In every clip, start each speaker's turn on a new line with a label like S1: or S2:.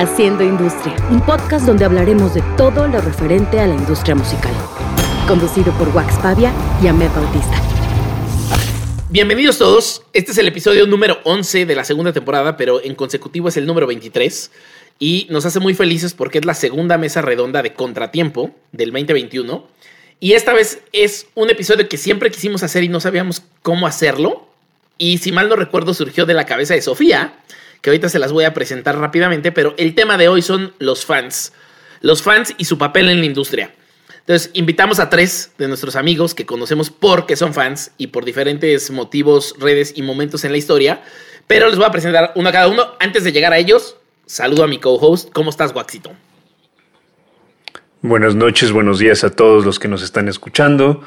S1: Haciendo Industria, un podcast donde hablaremos de todo lo referente a la industria musical. Conducido por Wax Pavia y Ahmed Bautista.
S2: Bienvenidos todos. Este es el episodio número 11 de la segunda temporada, pero en consecutivo es el número 23. Y nos hace muy felices porque es la segunda mesa redonda de Contratiempo del 2021. Y esta vez es un episodio que siempre quisimos hacer y no sabíamos cómo hacerlo. Y si mal no recuerdo, surgió de la cabeza de Sofía, que ahorita se las voy a presentar rápidamente, pero el tema de hoy son los fans. Los fans y su papel en la industria. Entonces, invitamos a tres de nuestros amigos que conocemos porque son fans y por diferentes motivos, redes y momentos en la historia. Pero les voy a presentar uno a cada uno. Antes de llegar a ellos, saludo a mi co-host. ¿Cómo estás, Waxito?
S3: Buenas noches, buenos días a todos los que nos están escuchando.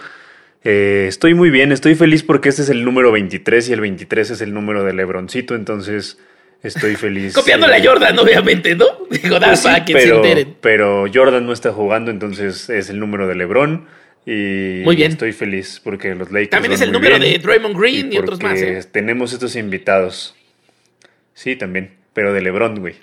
S3: Eh, estoy muy bien, estoy feliz porque este es el número 23 y el 23 es el número de Lebroncito, entonces Estoy feliz.
S2: Copiándole a Jordan, obviamente, ¿no? Digo,
S3: pues para que pero, se enteren. Pero Jordan no está jugando, entonces es el número de LeBron. Y
S2: muy bien.
S3: estoy feliz porque los Lakers.
S2: También es el número de Draymond Green y, otros más. ¿eh?
S3: Tenemos estos invitados. Sí, también. Pero de LeBron, güey.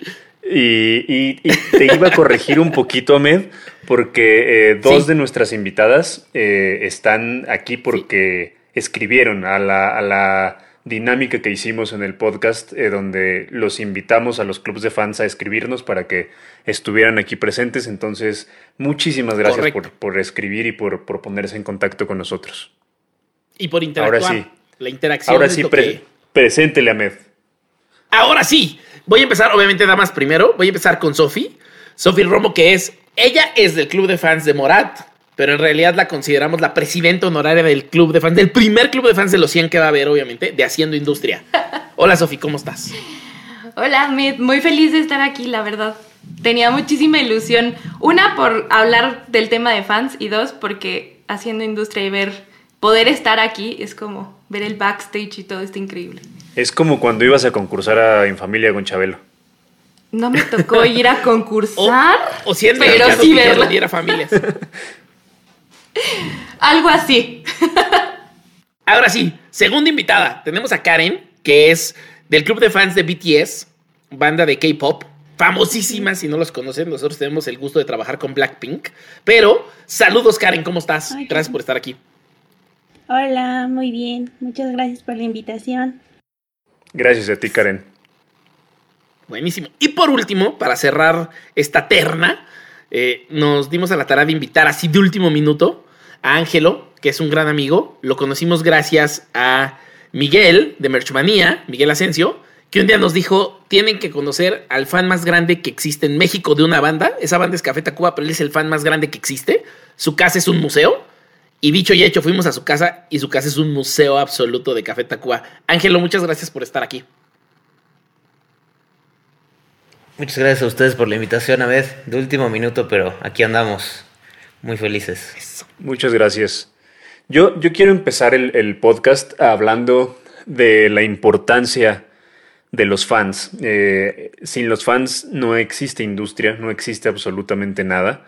S3: Y, te iba a corregir un poquito, Ahmed, porque eh, dos de nuestras invitadas eh, están aquí porque escribieron a la, a la dinámica que hicimos en el podcast, eh, donde los invitamos a los clubes de fans a escribirnos para que estuvieran aquí presentes. Entonces, muchísimas gracias por, escribir y por, ponerse en contacto con nosotros.
S2: Y por interactuar.
S3: Ahora sí.
S2: La interacción.
S3: Ahora sí, preséntele a Med.
S2: Ahora sí. Voy a empezar, obviamente, damas primero. Voy a empezar con Sofi. Sofi Romo, que es. Ella es del club de fans de Morat pero en realidad la consideramos la presidenta honoraria del club de fans, del primer club de fans de los 100 que va a haber, obviamente, de Haciendo Industria. Hola, Sofi, ¿cómo estás?
S4: Hola, muy feliz de estar aquí, la verdad. Tenía muchísima ilusión. Una, por hablar del tema de fans, y dos, porque Haciendo Industria y ver, poder estar aquí es como ver el backstage y todo está increíble.
S3: Es como cuando ibas a concursar a En Familia con Chabelo.
S4: No me tocó ir a concursar.
S2: o, siendo pero sí verla. familias.
S4: Algo así.
S2: Ahora sí, segunda invitada. Tenemos a Karen, que es del club de fans de BTS, banda de K-pop, famosísima si no los conocen. Nosotros tenemos el gusto de trabajar con Blackpink. Pero saludos, Karen, ¿cómo estás? gracias por estar aquí.
S5: Hola, muy bien. Muchas gracias por la invitación.
S3: Gracias a ti, Karen.
S2: Buenísimo. Y por último, para cerrar esta terna, eh, nos dimos a la tarea de invitar así de último minuto a Ángelo, que es un gran amigo. Lo conocimos gracias a Miguel de Merchmanía, Miguel Asensio, que un día nos dijo, tienen que conocer al fan más grande que existe en México de una banda. Esa banda es Café Tacuba, pero él es el fan más grande que existe. Su casa es un museo. Y dicho y hecho, fuimos a su casa y su casa es un museo absoluto de Café Tacuba. Ángelo, muchas gracias por estar aquí.
S6: Muchas gracias a ustedes por la invitación, a vez de último minuto, pero aquí andamos, muy felices.
S3: Muchas gracias. Yo, yo quiero empezar el, podcast hablando de la importancia de los fans. Eh, sin los fans no existe industria, no existe absolutamente nada.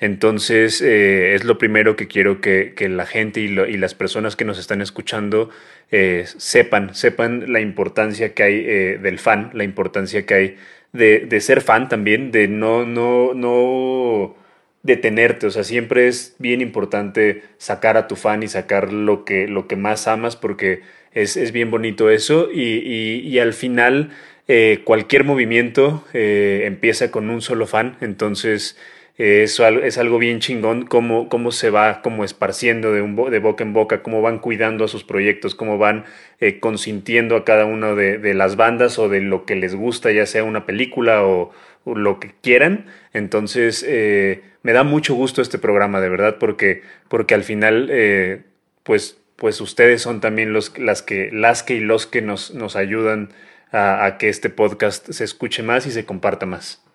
S3: Entonces, eh, es lo primero que quiero que, la gente y, las personas que nos están escuchando eh, sepan, sepan la importancia que hay del fan, la importancia que hay de, ser fan también, de no, no, no detenerte, o sea, siempre es bien importante sacar a tu fan y sacar lo que, lo que más amas porque es, bien bonito eso. Y, al final eh, cualquier movimiento eh, empieza con un solo fan, entonces eso es algo bien chingón, cómo, cómo se va como esparciendo de, un, de boca en boca, cómo van cuidando a sus proyectos, cómo van eh, consintiendo a cada una de, las bandas o de lo que les gusta, ya sea una película o, lo que quieran. Entonces, eh, me da mucho gusto este programa, de verdad, porque, porque al final, eh, pues, pues ustedes son también los, las, que, las que y los que nos, nos ayudan a que este podcast se escuche más y se comparta más.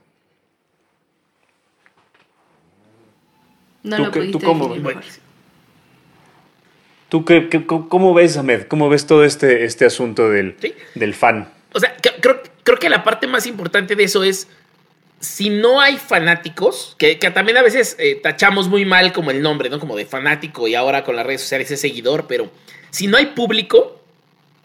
S4: No lo pudiste ¿tú cómo,
S3: ¿Tú qué, cómo ves, Ahmed? ¿Cómo ves todo este, este asunto del, del fan?
S2: O sea, creo, creo que la parte más importante de eso es, si no hay fanáticos, que, también a veces eh, tachamos muy mal como el nombre, ¿no? Como de fanático y ahora con las redes sociales es seguidor, pero si no hay público,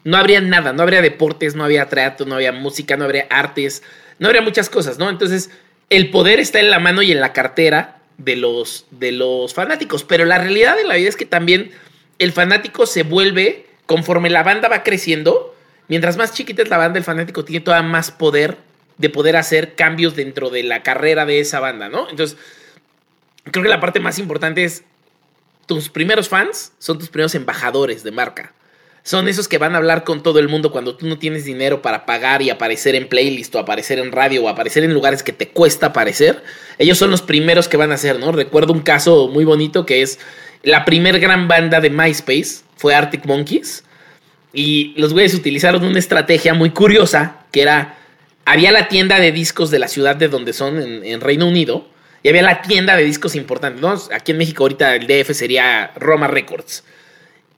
S2: no habría nada, no habría deportes, no había teatro, no había música, no habría artes, no habría muchas cosas, ¿no? Entonces, el poder está en la mano y en la cartera de los, de los fanáticos, pero la realidad de la vida es que también el fanático se vuelve, conforme la banda va creciendo, mientras más chiquita es la banda, el fanático tiene todavía más poder de poder hacer cambios dentro de la carrera de esa banda, ¿no? Entonces, creo que la parte más importante es tus primeros fans son tus primeros embajadores de marca. Son esos que van a hablar con todo el mundo cuando tú no tienes dinero para pagar y aparecer en playlist o aparecer en radio o aparecer en lugares que te cuesta aparecer. Ellos son los primeros que van a hacer, ¿no? Recuerdo un caso muy bonito que es la primer gran banda de MySpace fue Arctic Monkeys. Y los güeyes utilizaron una estrategia muy curiosa que era, había la tienda de discos de la ciudad de donde son en, Reino Unido y había la tienda de discos importante. ¿no? Aquí en México ahorita el DF sería Roma Records.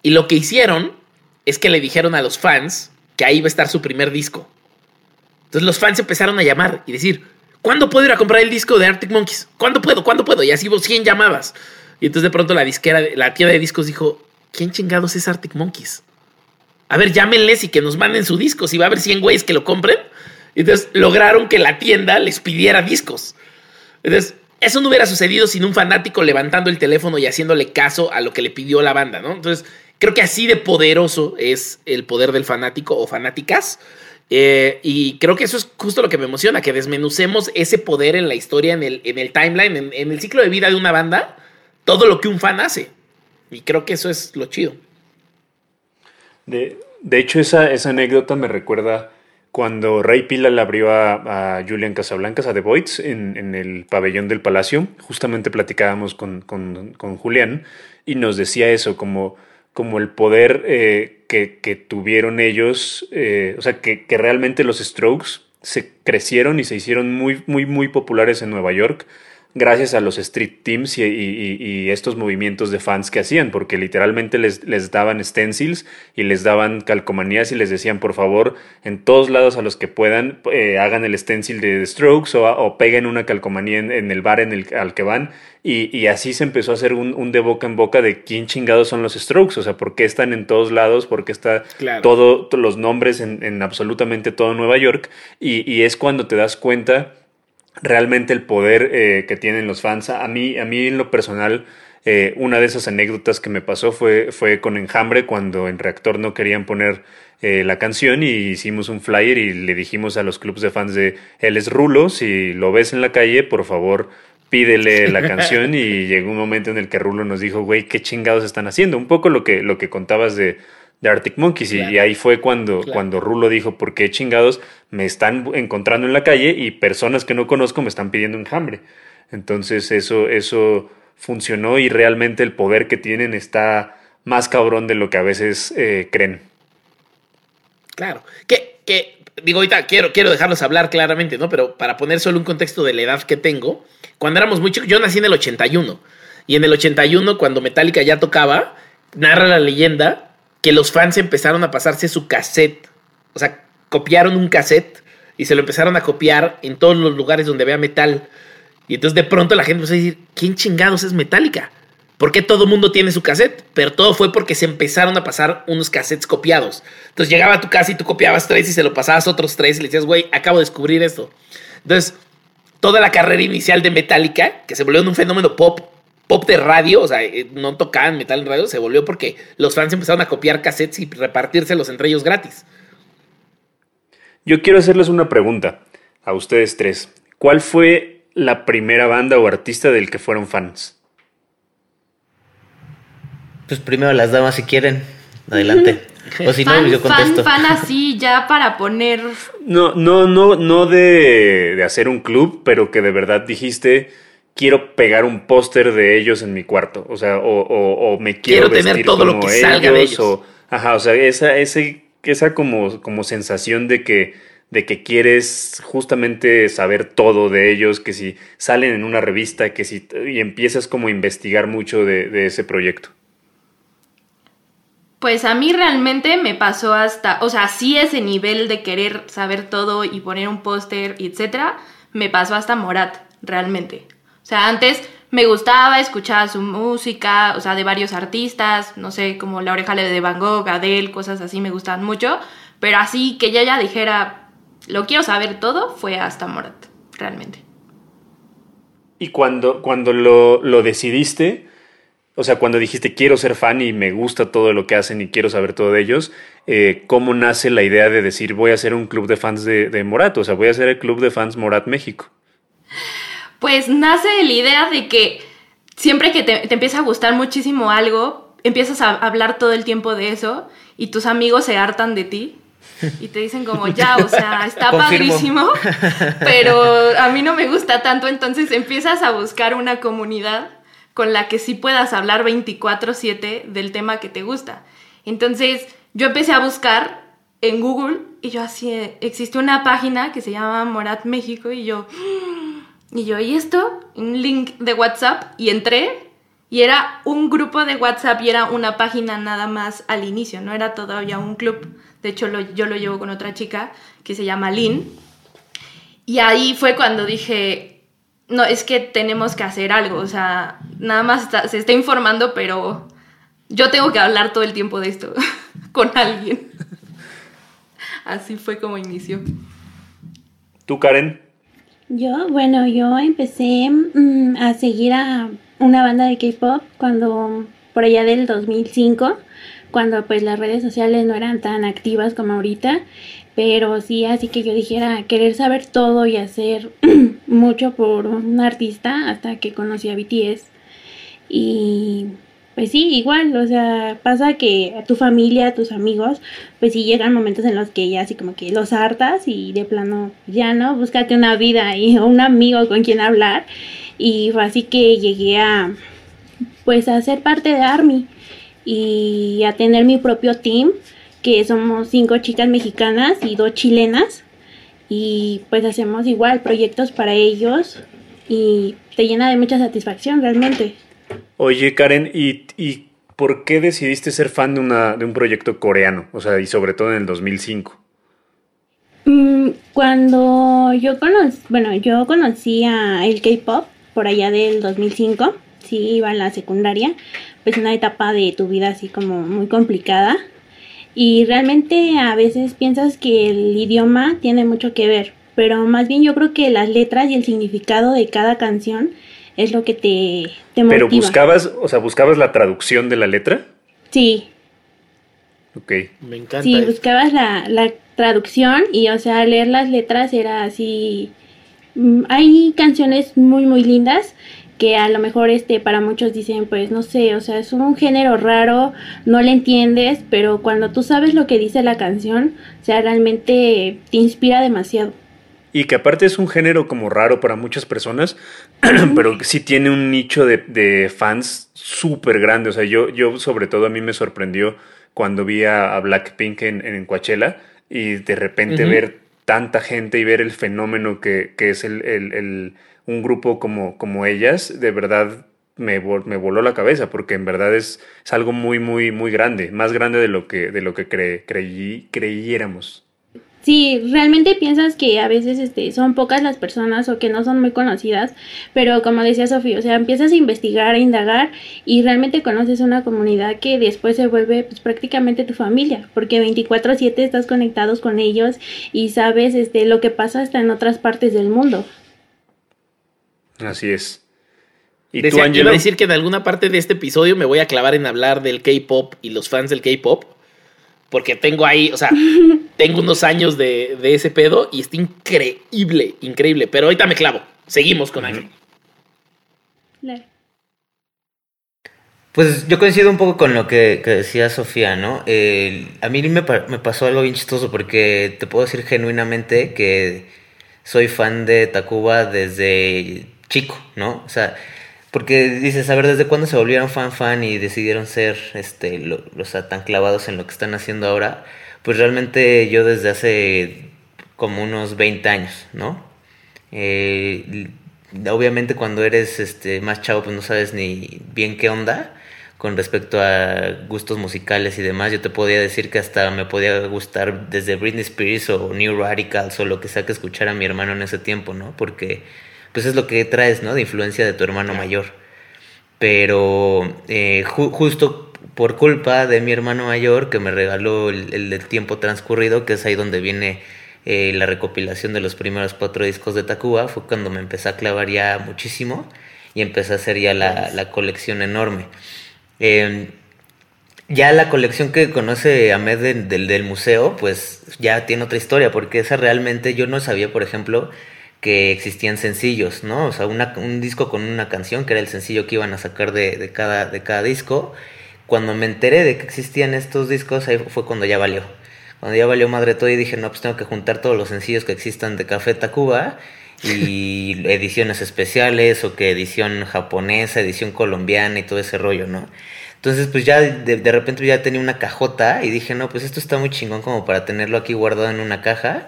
S2: Y lo que hicieron es que le dijeron a los fans que ahí iba a estar su primer disco. Entonces los fans empezaron a llamar y decir, ¿cuándo puedo ir a comprar el disco de Arctic Monkeys? ¿Cuándo puedo? ¿Cuándo puedo? Y así hubo 100 llamadas. Y entonces de pronto la disquera, la tienda de discos dijo, ¿quién chingados es Arctic Monkeys? A ver, llámenles y que nos manden su disco. Si va a haber 100 güeyes que lo compren. Y entonces lograron que la tienda les pidiera discos. Entonces, eso no hubiera sucedido sin un fanático levantando el teléfono y haciéndole caso a lo que le pidió la banda, ¿no? Entonces, Creo que así de poderoso es el poder del fanático o fanáticas. Eh, y creo que eso es justo lo que me emociona, que desmenucemos ese poder en la historia, en el, en el timeline, en, el ciclo de vida de una banda, todo lo que un fan hace. Y creo que eso es lo chido.
S3: De, hecho, esa, esa, anécdota me recuerda cuando Ray Pila le abrió a, Julian Casablancas, a The Voids, en, el pabellón del Palacio. Justamente platicábamos con, con Julián y nos decía eso, como como el poder eh, que, tuvieron ellos, eh, o sea, que, que, realmente los Strokes se crecieron y se hicieron muy, muy, muy populares en Nueva York gracias a los street teams y, estos movimientos de fans que hacían, porque literalmente les, les, daban stencils y les daban calcomanías y les decían, por favor, en todos lados a los que puedan, eh, hagan el stencil de Strokes o, peguen una calcomanía en, el bar en el, al que van. Y, así se empezó a hacer un, de boca en boca de quién chingados son los Strokes, o sea, por qué están en todos lados, por qué están todos los nombres en, absolutamente todo Nueva York. y es cuando te das cuenta realmente el poder eh, que tienen los fans. A mí, a mí en lo personal, eh, una de esas anécdotas que me pasó fue, fue con Enjambre cuando en Reactor no querían poner eh, la canción y hicimos un flyer y le dijimos a los clubs de fans de él es Rulo, si lo ves en la calle, por favor pídele la canción y llegó un momento en el que Rulo nos dijo, güey, qué chingados están haciendo. Un poco lo que, lo que contabas de, de Arctic Monkeys. Y, ahí fue cuando, cuando Rulo dijo, ¿por qué chingados me están encontrando en la calle y personas que no conozco me están pidiendo enjambre? Entonces eso, eso funcionó y realmente el poder que tienen está más cabrón de lo que a veces eh, creen.
S2: Claro. Que, que, digo, ahorita quiero, quiero dejarlos hablar claramente, ¿no? Pero para poner solo un contexto de la edad que tengo, cuando éramos muy chicos, yo nací en el 81. Y en el 81, cuando Metallica ya tocaba, narra la leyenda que los fans empezaron a pasarse su cassette. O sea, copiaron un cassette y se lo empezaron a copiar en todos los lugares donde había metal. Y entonces de pronto la gente empezó a decir, ¿quién chingados es Metallica? ¿Por qué todo mundo tiene su cassette? Pero todo fue porque se empezaron a pasar unos cassettes copiados. Entonces llegaba a tu casa y tú copiabas tres y se lo pasabas otros tres y le decías, güey, acabo de descubrir esto. Entonces, toda la carrera inicial de Metallica, que se volvió un fenómeno pop pop de radio, o sea, eh, no tocaban metal en radio, se volvió porque los fans empezaron a copiar cassettes y repartírselos entre ellos gratis.
S3: Yo quiero hacerles una pregunta a ustedes tres. ¿Cuál fue la primera banda o artista del que fueron fans?
S6: Pues primero las damas si quieren. Adelante. O si
S4: no, yo contesto. Fan, fan así ya para poner.
S3: No, no, no, no de, de hacer un club, pero que de verdad dijiste quiero pegar un póster de ellos en mi cuarto, o sea, o, me quiero, quiero tener todo lo que salga de ellos. O, ajá, o sea, esa, ese, esa como, como sensación de que, de que quieres justamente saber todo de ellos, que si salen en una revista, que si y empiezas como a investigar mucho de, de ese proyecto.
S4: Pues a mí realmente me pasó hasta, o sea, sí ese nivel de querer saber todo y poner un póster, etcétera, me pasó hasta Morat, realmente. O sea, antes me gustaba, escuchaba su música, o sea, de varios artistas, no sé, como La Oreja de Van Gogh, Adele, cosas así me gustaban mucho, pero así que ella ya dijera, lo quiero saber todo, fue hasta Morat, realmente.
S3: Y cuando, cuando lo, lo decidiste, o sea, cuando dijiste quiero ser fan y me gusta todo lo que hacen y quiero saber todo de ellos, eh, ¿cómo nace la idea de decir voy a hacer un club de fans de, de Morat? O sea, voy a hacer el club de fans Morat México.
S4: Pues nace la idea de que siempre que te, te empieza a gustar muchísimo algo, empiezas a hablar todo el tiempo de eso y tus amigos se hartan de ti y te dicen como ya, o sea, está
S6: Confirmo.
S4: padrísimo, pero a mí no me gusta tanto, entonces empiezas a buscar una comunidad con la que sí puedas hablar 24/7 del tema que te gusta. Entonces yo empecé a buscar en Google y yo así, eh, existe una página que se llama Morat México y yo, y yo, ¿y esto? Un link de WhatsApp y entré y era un grupo de WhatsApp y era una página nada más al inicio, no era todavía un club. De hecho, yo lo llevo con otra chica que se llama Lynn. Y ahí fue cuando dije, no, es que tenemos que hacer algo. O sea, nada más está- se está informando, pero yo tengo que hablar todo el tiempo de esto con alguien. Así fue como inició.
S3: ¿Tú, Karen?
S5: Yo, bueno, yo empecé mm, a seguir a una banda de K-pop cuando por allá del 2005, cuando pues las redes sociales no eran tan activas como ahorita, pero sí, así que yo dijera querer saber todo y hacer mucho por un artista hasta que conocí a BTS. Y pues sí, igual, o sea, pasa que a tu familia, a tus amigos, pues sí llegan momentos en los que ya así como que los hartas y de plano ya no, búscate una vida y un amigo con quien hablar. Y fue así que llegué a pues a ser parte de Army y a tener mi propio team, que somos cinco chicas mexicanas y dos chilenas. Y pues hacemos igual proyectos para ellos y te llena de mucha satisfacción realmente.
S3: Oye, Karen, ¿y, y por qué decidiste ser fan de, una, de un proyecto coreano? O sea, y sobre todo en el 2005.
S5: Mm, Cuando yo conocí, bueno, yo conocí a el K-pop por allá del 2005, sí, iba en la secundaria, pues una etapa de tu vida así como muy complicada. Y realmente a veces piensas que el idioma tiene mucho que ver, pero más bien yo creo que las letras y el significado de cada canción es lo que te, te motiva.
S3: Pero buscabas, o sea, buscabas la traducción de la letra.
S5: Sí,
S3: Ok.
S2: Me encanta.
S5: Sí,
S2: eso.
S5: buscabas la, la traducción y, o sea, leer las letras era así. mm, Hay canciones muy, muy lindas que a lo mejor este para muchos dicen, pues no sé, o sea, es un género raro, no le entiendes, pero cuando tú sabes lo que dice la canción, o sea, realmente te inspira demasiado.
S3: Y que aparte es un género como raro para muchas personas, pero sí tiene un nicho de, de fans súper grande. O sea, yo, yo sobre todo a mí me sorprendió cuando vi a, a Blackpink en, en Coachella y de repente ver tanta gente y ver el fenómeno que, que es el, el- el- un grupo como, como ellas, de verdad me, vol- me voló la cabeza porque en verdad es, es algo muy, muy, muy grande, más grande de lo que, de lo que cre- creí, creyéramos.
S5: Sí, realmente piensas que a veces este, son pocas las personas o que no son muy conocidas, pero como decía Sofía, o sea, empiezas a investigar, a indagar y realmente conoces una comunidad que después se vuelve pues, prácticamente tu familia, porque 24/7 estás conectados con ellos y sabes este, lo que pasa hasta en otras partes del mundo.
S3: Así es. ¿Y
S2: Decía-
S3: tú,
S2: iba a decir que en alguna parte de este episodio me voy a clavar en hablar del K-pop y los fans del K-pop. Porque tengo ahí, o sea, tengo unos años de, de ese pedo y está increíble, increíble. Pero ahorita me clavo. Seguimos con Ángel.
S6: Pues yo coincido un poco con lo que, que decía Sofía, ¿no? A mí me, me pasó algo bien chistoso porque te puedo decir genuinamente que soy fan de Tacuba desde chico, ¿no? O sea, porque dices, a ver, ¿desde cuándo se volvieron fan fan y decidieron ser, este, lo- tan clavados en lo que están haciendo ahora? Pues realmente yo desde hace como unos 20 años, ¿no? Eh, obviamente cuando eres este, más chavo pues no sabes ni bien qué onda con respecto a gustos musicales y demás. Yo te podía decir que hasta me podía gustar desde Britney Spears o New Radicals o lo que sea que escuchara mi hermano en ese tiempo, ¿no? Porque pues es lo que traes, ¿no? De influencia de tu hermano mayor. Pero eh, justo por culpa de mi hermano mayor que me regaló el, tiempo transcurrido, que es ahí donde viene eh, la recopilación de los primeros cuatro discos de Tacuba, fue cuando me empecé a clavar ya muchísimo y empecé a hacer ya la, colección enorme. Em, ya la colección que conoce Ahmed del, del museo, pues ya tiene otra historia, porque esa realmente yo no sabía, por ejemplo, que existían sencillos, ¿no? O sea, un disco con una canción, que era el sencillo que iban a sacar de, cada, de cada disco. Cuando me enteré de que existían estos discos, ahí fue cuando ya valió. Cuando ya valió madre todo y dije, no, pues tengo que juntar todos los sencillos que existan de Café Tacuba y ediciones especiales o que edición japonesa, edición colombiana y todo ese rollo, ¿no? Entonces, pues ya de, de, repente ya tenía una cajota y dije, no, pues esto está muy chingón como para tenerlo aquí guardado en una caja.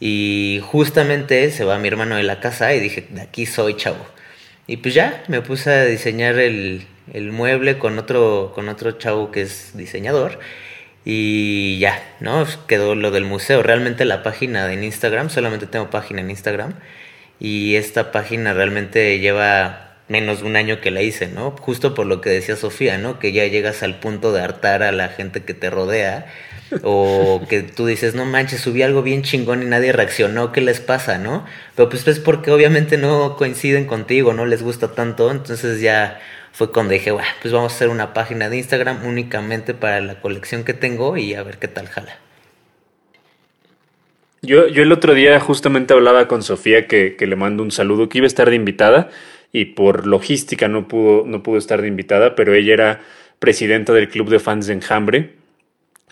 S6: Y justamente se va mi hermano de la casa y dije, de aquí soy chavo. Y pues ya me puse a diseñar el, el mueble con otro, con otro chavo que es diseñador. Y ya, ¿no? Quedó lo del museo. Realmente la página en Instagram, solamente tengo página en Instagram. Y esta página realmente lleva menos de un año que la hice, ¿no? Justo por lo que decía Sofía, ¿no? Que ya llegas al punto de hartar a la gente que te rodea o que tú dices, no manches, subí algo bien chingón y nadie reaccionó, ¿qué les pasa, no? Pero pues es porque obviamente no coinciden contigo, no les gusta tanto, entonces ya fue cuando dije, bueno, pues vamos a hacer una página de Instagram únicamente para la colección que tengo y a ver qué tal jala.
S3: Yo, yo el otro día justamente hablaba con Sofía que, que le mando un saludo, que iba a estar de invitada y por logística no pudo, no pudo estar de invitada, pero ella era presidenta del club de fans de Enjambre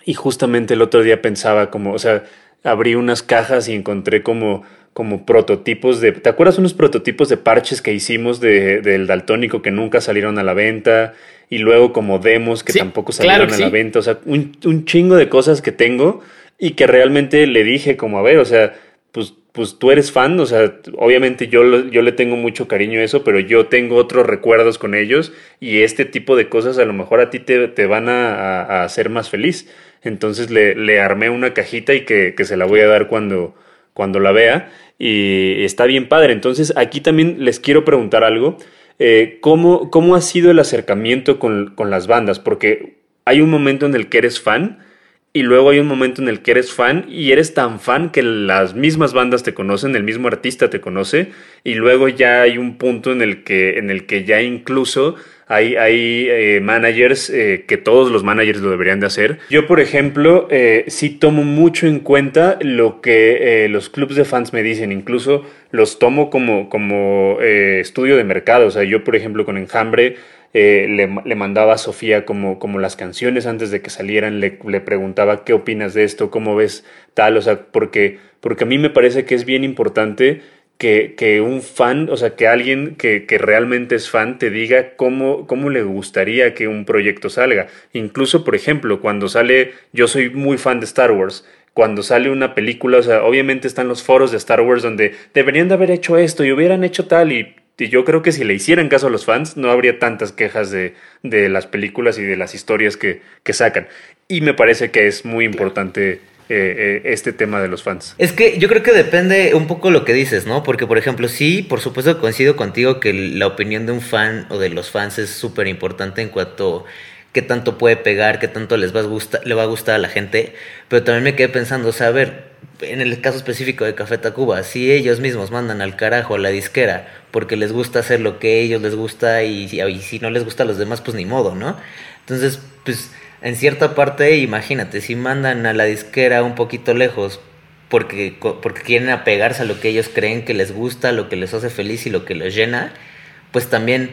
S3: y justamente el otro día pensaba como, o sea, abrí unas cajas y encontré como, como prototipos de... ¿Te acuerdas unos prototipos de parches que hicimos de, del daltónico que nunca salieron a la venta? Y luego como demos que tampoco salieron a la venta. O sea, un, un chingo de cosas que tengo y que realmente le dije como, a ver, o sea, pues pues tú eres fan, o sea, obviamente yo, yo le tengo mucho cariño a eso, pero yo tengo otros recuerdos con ellos y este tipo de cosas a lo mejor a ti te, te van a, a, hacer más feliz. Entonces le, le armé una cajita y que, que, se la voy a dar cuando, cuando la vea y está bien padre. Entonces aquí también les quiero preguntar algo. Eh, ¿cómo, ¿Cómo ha sido el acercamiento con, con las bandas? Porque hay un momento en el que eres fan y luego hay un momento en el que eres fan y eres tan fan que las mismas bandas te conocen, el mismo artista te conoce y luego ya hay un punto en el que, en el que ya incluso hay, hay eh, managers eh, que todos los managers lo deberían de hacer. Yo, por ejemplo, eh, sí tomo mucho en cuenta lo que los clubs de fans me dicen, incluso los tomo como, como estudio de mercado. O sea, yo, por ejemplo, con Enjambre eh, le, mandaba a Sofía como, como las canciones antes de que salieran, le, le, preguntaba qué opinas de esto, cómo ves tal, o sea, porque, porque a mí me parece que es bien importante que, que un fan, o sea, que alguien que, que, realmente es fan te diga cómo, cómo le gustaría que un proyecto salga. Incluso, por ejemplo, cuando sale, yo soy muy fan de Star Wars, cuando sale una película, o sea, obviamente están los foros de Star Wars donde deberían de haber hecho esto y hubieran hecho tal y y yo creo que si le hicieran caso a los fans, no habría tantas quejas de, de las películas y de las historias que, que, sacan. Y me parece que es muy importante eh, eh, este tema de los fans.
S6: Es que yo creo que depende un poco lo que dices, ¿no? Porque, por ejemplo, sí, por supuesto coincido contigo que la opinión de un fan o de los fans es súper importante en cuanto qué tanto puede pegar, qué tanto les va a gustar, le va a gustar a la gente. Pero también me quedé pensando, o sea, a ver, en el caso específico de Café Tacuba, si ellos mismos mandan al carajo a la disquera porque les gusta hacer lo que a ellos les gusta y, si no les gusta a los demás, pues ni modo, ¿no? Entonces, pues en cierta parte, imagínate, si mandan a la disquera un poquito lejos porque, porque quieren apegarse a lo que ellos creen que les gusta, lo que les hace feliz y lo que los llena, pues también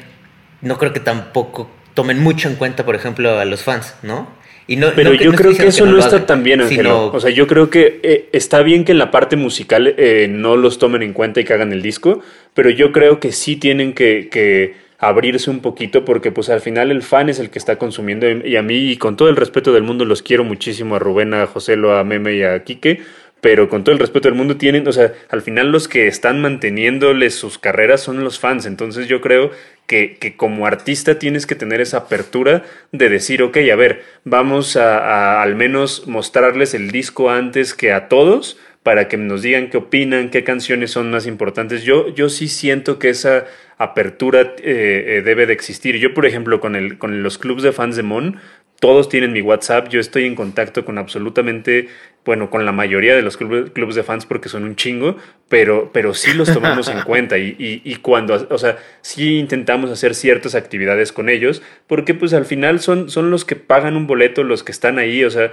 S6: no creo que tampoco tomen mucho en cuenta, por ejemplo, a los fans, ¿no?
S3: Pero yo creo que eso no, está tan bien, Angelo. O sea, yo creo que eh, está bien que en la parte musical eh, no los tomen en cuenta y que hagan el disco, pero yo creo que sí tienen que, abrirse un poquito porque pues al final el fan es el que está consumiendo y a mí y con todo el respeto del mundo los quiero muchísimo a Rubén, a José, a Meme y a Quique, pero con todo el respeto del mundo tienen, o sea, al final los que están manteniéndoles sus carreras son los fans, entonces yo creo que, que, como artista tienes que tener esa apertura de decir, ok, a ver, vamos a, al menos mostrarles el disco antes que a todos para que nos digan qué opinan, qué canciones son más importantes. Yo, yo sí siento que esa apertura eh, eh, debe de existir. Yo, por ejemplo, con, el, con los clubs de fans de Mon, todos tienen mi WhatsApp, yo estoy en contacto con absolutamente, bueno, con la mayoría de los clubes de fans porque son un chingo, pero, pero sí los tomamos en cuenta y, y, cuando, o sea, sí intentamos hacer ciertas actividades con ellos, porque pues al final son, son los que pagan un boleto, los que están ahí, o sea,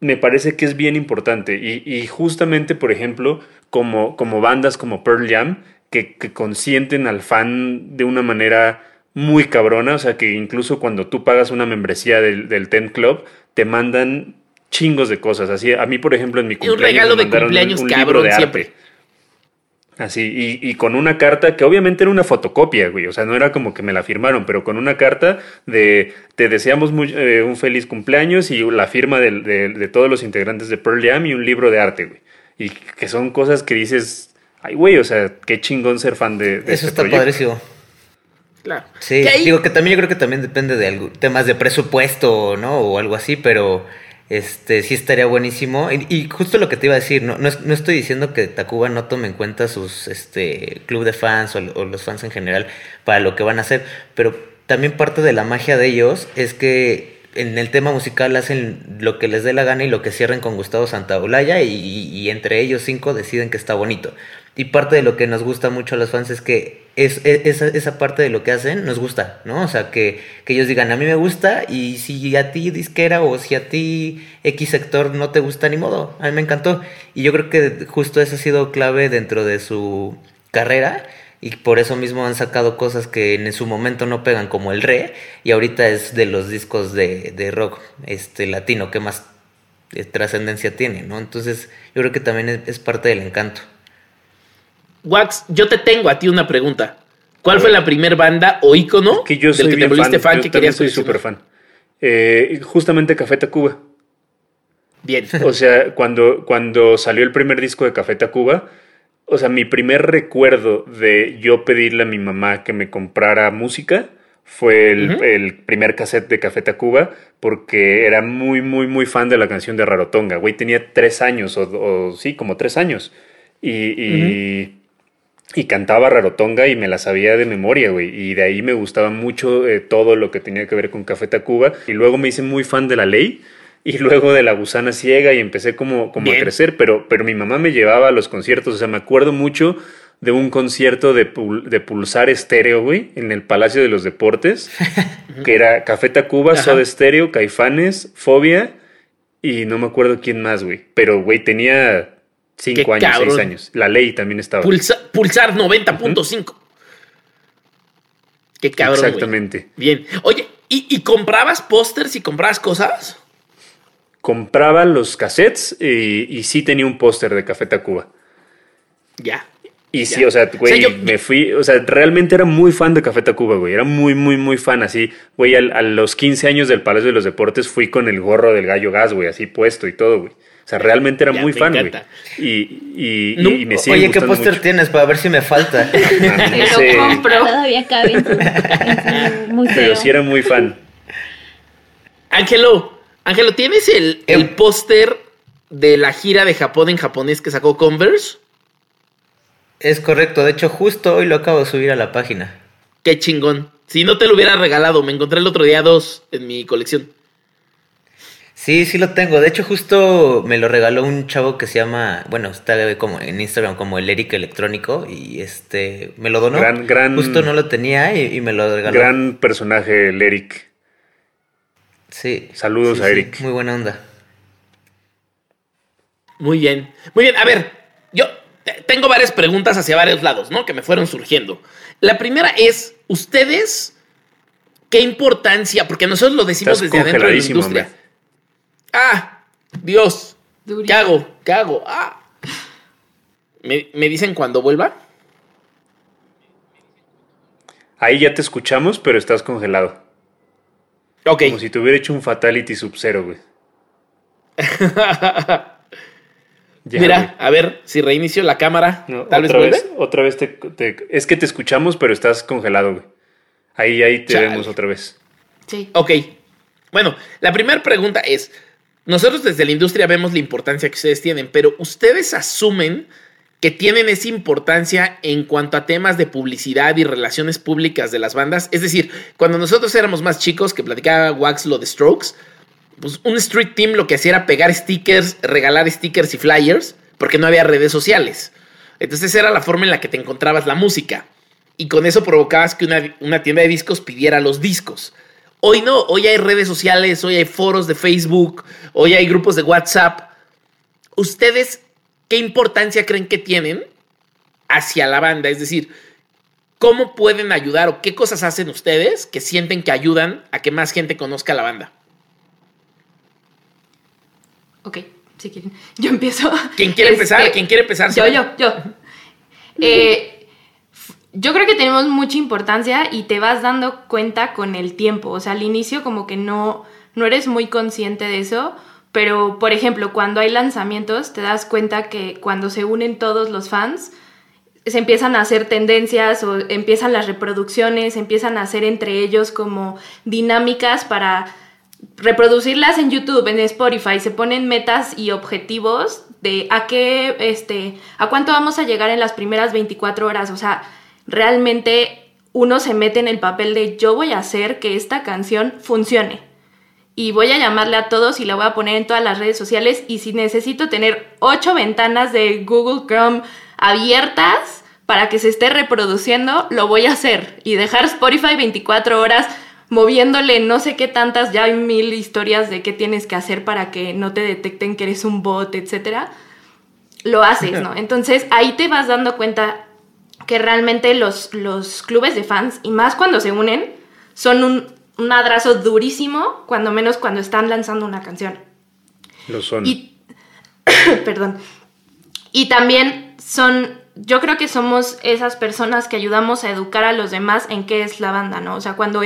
S3: me parece que es bien importante. Y, justamente, por ejemplo, como, como bandas como Pearl Jam, que, que, consienten al fan de una manera muy cabrona, o sea que incluso cuando tú pagas una membresía del, del Ten Club, te mandan chingos de cosas. Así, a mí, por ejemplo, en mi
S2: cumpleaños. Un regalo de cumpleaños, un, cabrón, de siempre.
S3: Así, y, con una carta que obviamente era una fotocopia, güey. O sea, no era como que me la firmaron, pero con una carta de te deseamos eh, un feliz cumpleaños y la firma de, de, todos los integrantes de Pearl Jam y un libro de arte, güey. Y que son cosas que dices, ay, güey, o sea, qué chingón ser fan de,
S6: Eso este está padrísimo. Claro. Sí, digo que también yo creo que también depende de algo, temas de presupuesto, ¿no? O algo así, pero este, sí estaría buenísimo. Y, justo lo que te iba a decir, no, no, estoy diciendo que Tacuba no tome en cuenta sus este, club de fans o, los fans en general para lo que van a hacer, pero también parte de la magia de ellos es que en el tema musical hacen lo que les dé la gana y lo que cierren con Gustavo Santaolalla y, y entre ellos cinco deciden que está bonito. Y parte de lo que nos gusta mucho a los fans es que es, esa, esa, parte de lo que hacen nos gusta, ¿no? O sea, que, que, ellos digan, a mí me gusta y si a ti disquera o si a ti X sector no te gusta, ni modo, a mí me encantó. Y yo creo que justo eso ha sido clave dentro de su carrera y por eso mismo han sacado cosas que en su momento no pegan como el re y ahorita es de los discos de, de rock este, latino que más eh, trascendencia tiene, ¿no? Entonces yo creo que también es parte del encanto.
S2: Wax, yo te tengo a ti una pregunta. ¿Cuál fue la primer banda o ícono
S3: que yo soy del que te volviste fan, que querías soy súper fan. Eh, justamente Café Tacuba.
S2: Bien.
S3: O sea, cuando, cuando salió el primer disco de Café Tacuba, o sea, mi primer recuerdo de yo pedirle a mi mamá que me comprara música fue el, primer cassette de Café Tacuba porque era muy, muy, muy fan de la canción de Rarotonga. Güey, tenía tres años o, sí, como tres años. y y cantaba Rarotonga y me la sabía de memoria, güey. Y de ahí me gustaba mucho eh, todo lo que tenía que ver con Café Tacuba. Y luego me hice muy fan de la ley y luego de la gusana ciega y empecé como, como a crecer. Pero, pero mi mamá me llevaba a los conciertos. O sea, me acuerdo mucho de un concierto de, de Pulsar Estéreo, güey, en el Palacio de los Deportes, que era Café Tacuba, Soda Estéreo, Caifanes, Fobia y no me acuerdo quién más, güey. Pero, güey, tenía Cinco años, seis años. La ley también estaba.
S2: pulsar 90.5. Qué cabrón.
S3: Exactamente.
S2: Bien. Oye, ¿y, comprabas pósters y comprabas cosas?
S3: Compraba los cassettes y, sí tenía un póster de Café Tacuba.
S2: Ya.
S3: Y sí, o sea, güey, me fui, o sea, realmente era muy fan de Café Tacuba, güey, era muy, muy, muy fan, así, güey, a, los 15 años del Palacio de los Deportes fui con el gorro del gallo gas, güey, así puesto y todo, güey. O sea, realmente era muy fan, güey. Y, y, me sigue
S6: Oye, ¿qué póster tienes para ver si me falta?
S5: no, Lo compro. Todavía cabe en
S3: museo. Pero sí era muy fan.
S2: Ángelo, Ángelo, ¿tienes el, el póster de la gira de Japón en japonés que sacó Converse?
S6: Es correcto, de hecho justo hoy lo acabo de subir a la página.
S2: Qué chingón. Si no te lo hubiera regalado, me encontré el otro día dos en mi colección.
S6: Sí, sí lo tengo. De hecho, justo me lo regaló un chavo que se llama, bueno, está como en Instagram como el Eric Electrónico y este me lo donó.
S3: Gran, gran,
S6: justo no lo tenía y, me lo regaló.
S3: Gran personaje el Eric.
S6: Sí.
S3: Saludos a Eric.
S6: muy buena onda.
S2: Muy bien. Muy bien. A ver, yo tengo varias preguntas hacia varios lados, ¿no? Que me fueron surgiendo. La primera es, ¿ustedes qué importancia? Porque nosotros lo decimos desde adentro de la industria. ¡Ah! Dios. ¿Qué hago? ¿Qué hago? ¡Ah! ¿Me, dicen cuando vuelva?
S3: Ahí ya te escuchamos, pero estás congelado.
S2: Ok.
S3: Como si te hubiera hecho un Fatality Sub-Zero, güey.
S2: Mira, a ver si reinicio la cámara. Tal vez vuelve.
S3: otra vez te, Es que te escuchamos, pero estás congelado, güey. Ahí, ahí te vemos otra vez.
S4: Sí.
S2: Ok. Bueno, la primera pregunta es: nosotros desde la industria vemos la importancia que ustedes tienen, pero ustedes asumen que tienen esa importancia en cuanto a temas de publicidad y relaciones públicas de las bandas. Es decir, cuando nosotros éramos más chicos, que platicaba Wax lo de Strokes, pues un street team lo que hacía era pegar stickers, regalar stickers y flyers, porque no había redes sociales. Entonces era la forma en la que te encontrabas la música. Y con eso provocabas que una, una tienda de discos pidiera los discos. Hoy no, hoy hay redes sociales, hoy hay foros de Facebook, hoy hay grupos de WhatsApp. ¿Ustedes qué importancia creen que tienen hacia la banda? Es decir, ¿cómo pueden ayudar o qué cosas hacen ustedes que sienten que ayudan a que más gente conozca la banda?
S4: Ok, si quieren. Yo empiezo.
S2: ¿Quién quiere empezar?
S4: Este,
S2: ¿Quién quiere empezar?
S4: Yo, yo, yo. Eh, yo creo que tenemos mucha importancia y te vas dando cuenta con el tiempo. O sea, al inicio como que no, no eres muy consciente de eso. Pero, por ejemplo, cuando hay lanzamientos, te das cuenta que cuando se unen todos los fans, se empiezan a hacer tendencias o empiezan las reproducciones, empiezan a hacer entre ellos como dinámicas para reproducirlas en YouTube, en Spotify, se ponen metas y objetivos de a qué, este, a cuánto vamos a llegar en las primeras 24 horas. O sea, realmente uno se mete en el papel de yo voy a hacer que esta canción funcione. Y voy a llamarle a todos y la voy a poner en todas las redes sociales. Y si necesito tener ocho ventanas de Google Chrome abiertas para que se esté reproduciendo, lo voy a hacer. Y dejar Spotify 24 horas moviéndole no sé qué tantas, ya hay mil historias de qué tienes que hacer para que no te detecten que eres un bot, etcétera, lo haces, ¿no? Entonces ahí te vas dando cuenta que realmente los, los clubes de fans, y más cuando se unen, son un, un adrazo durísimo, cuando menos cuando están lanzando una canción.
S3: Lo son.
S4: Y, perdón. Y también son yo creo que somos esas personas que ayudamos a educar a los demás en qué es la banda, ¿no? O sea, cuando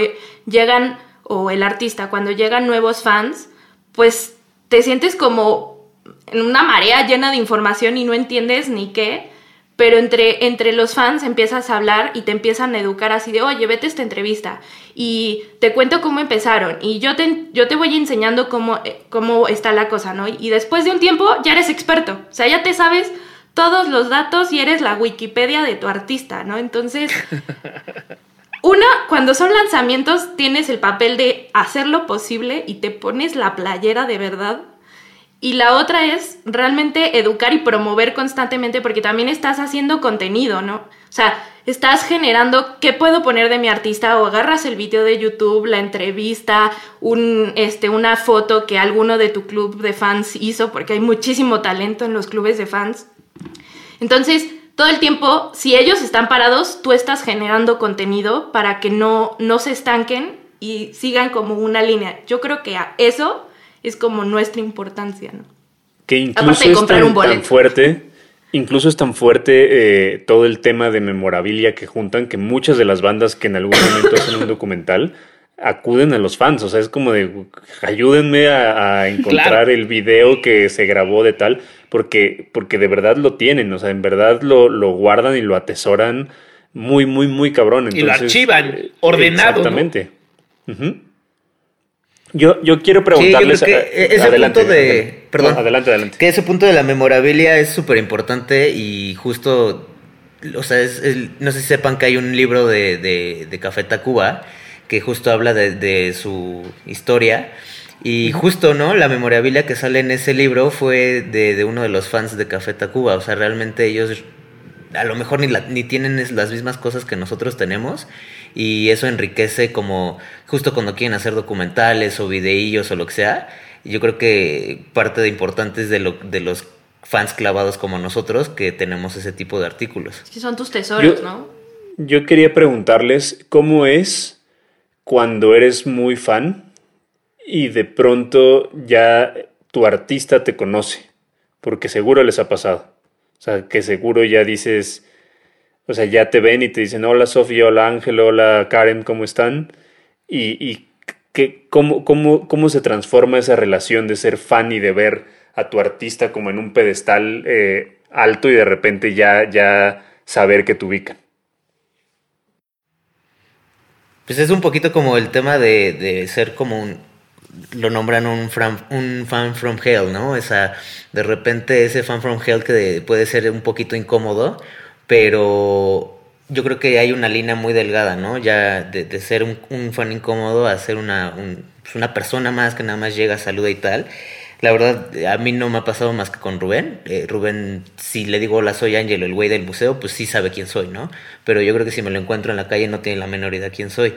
S4: llegan, o el artista, cuando llegan nuevos fans, pues te sientes como en una marea llena de información y no entiendes ni qué, pero entre, entre los fans empiezas a hablar y te empiezan a educar así de, oye, vete a esta entrevista y te cuento cómo empezaron y yo te, yo te voy enseñando cómo, eh, cómo está la cosa, ¿no? Y después de un tiempo ya eres experto, o sea, ya te sabes todos los datos y eres la Wikipedia de tu artista, ¿no? Entonces, una, cuando son lanzamientos, tienes el papel de hacer lo posible y te pones la playera de verdad. Y la otra es realmente educar y promover constantemente porque también estás haciendo contenido, ¿no? O sea, estás generando qué puedo poner de mi artista o agarras el video de YouTube, la entrevista, un, este, una foto que alguno de tu club de fans hizo, porque hay muchísimo talento en los clubes de fans. Entonces, todo el tiempo, si ellos están parados, tú estás generando contenido para que no, no se estanquen y sigan como una línea. Yo creo que eso es como nuestra importancia, ¿no?
S3: Que incluso es tan, fuerte, incluso es tan fuerte eh, todo el tema de memorabilia que juntan que muchas de las bandas que en algún momento hacen un documental acuden a los fans, o sea, es como de ayúdenme a, encontrar el video que se grabó de tal, porque, porque de verdad lo tienen, o sea, en verdad lo, lo guardan y lo atesoran muy, muy, muy cabrón.
S2: y lo archivan eh, ordenado.
S3: Exactamente. Yo, yo quiero preguntarles.
S6: ese adelante, punto de. Perdón.
S3: adelante, adelante.
S6: Que ese punto de la memorabilia es súper importante y justo. O sea, es, no sé si sepan que hay un libro de, de, de Café Tacuba que justo habla de, su historia. Y justo, ¿no? La memorabilia que sale en ese libro fue de, uno de los fans de Café Tacuba. O sea, realmente ellos a lo mejor ni, ni tienen las mismas cosas que nosotros tenemos. Y eso enriquece como justo cuando quieren hacer documentales o videillos o lo que sea. Yo creo que parte de importante es de, lo, de los fans clavados como nosotros que tenemos ese tipo de artículos.
S4: que son tus tesoros, ¿no?
S3: Yo quería preguntarles cómo es cuando eres muy fan y de pronto ya tu artista te conoce, porque seguro les ha pasado. O sea, que seguro ya dices, o sea, ya te ven y te dicen, hola Sofía, hola Ángel, hola Karen, ¿cómo están? Y, y que, cómo, cómo, cómo se transforma esa relación de ser fan y de ver a tu artista como en un pedestal eh, alto y de repente ya, ya saber que te ubican.
S6: Pues es un poquito como el tema de, ser como un, lo nombran un, un fan from hell, ¿no? Esa, de repente ese fan from hell que puede ser un poquito incómodo, pero yo creo que hay una línea muy delgada, ¿no? Ya de, ser un, fan incómodo a ser una, pues una persona más que nada más llega, saluda y tal. La verdad, a mí no me ha pasado más que con Rubén. Eh, Rubén, si le digo hola, soy Ángel, el güey del museo, pues sí sabe quién soy, ¿no? Pero yo creo que si me lo encuentro en la calle no tiene la menor idea quién soy.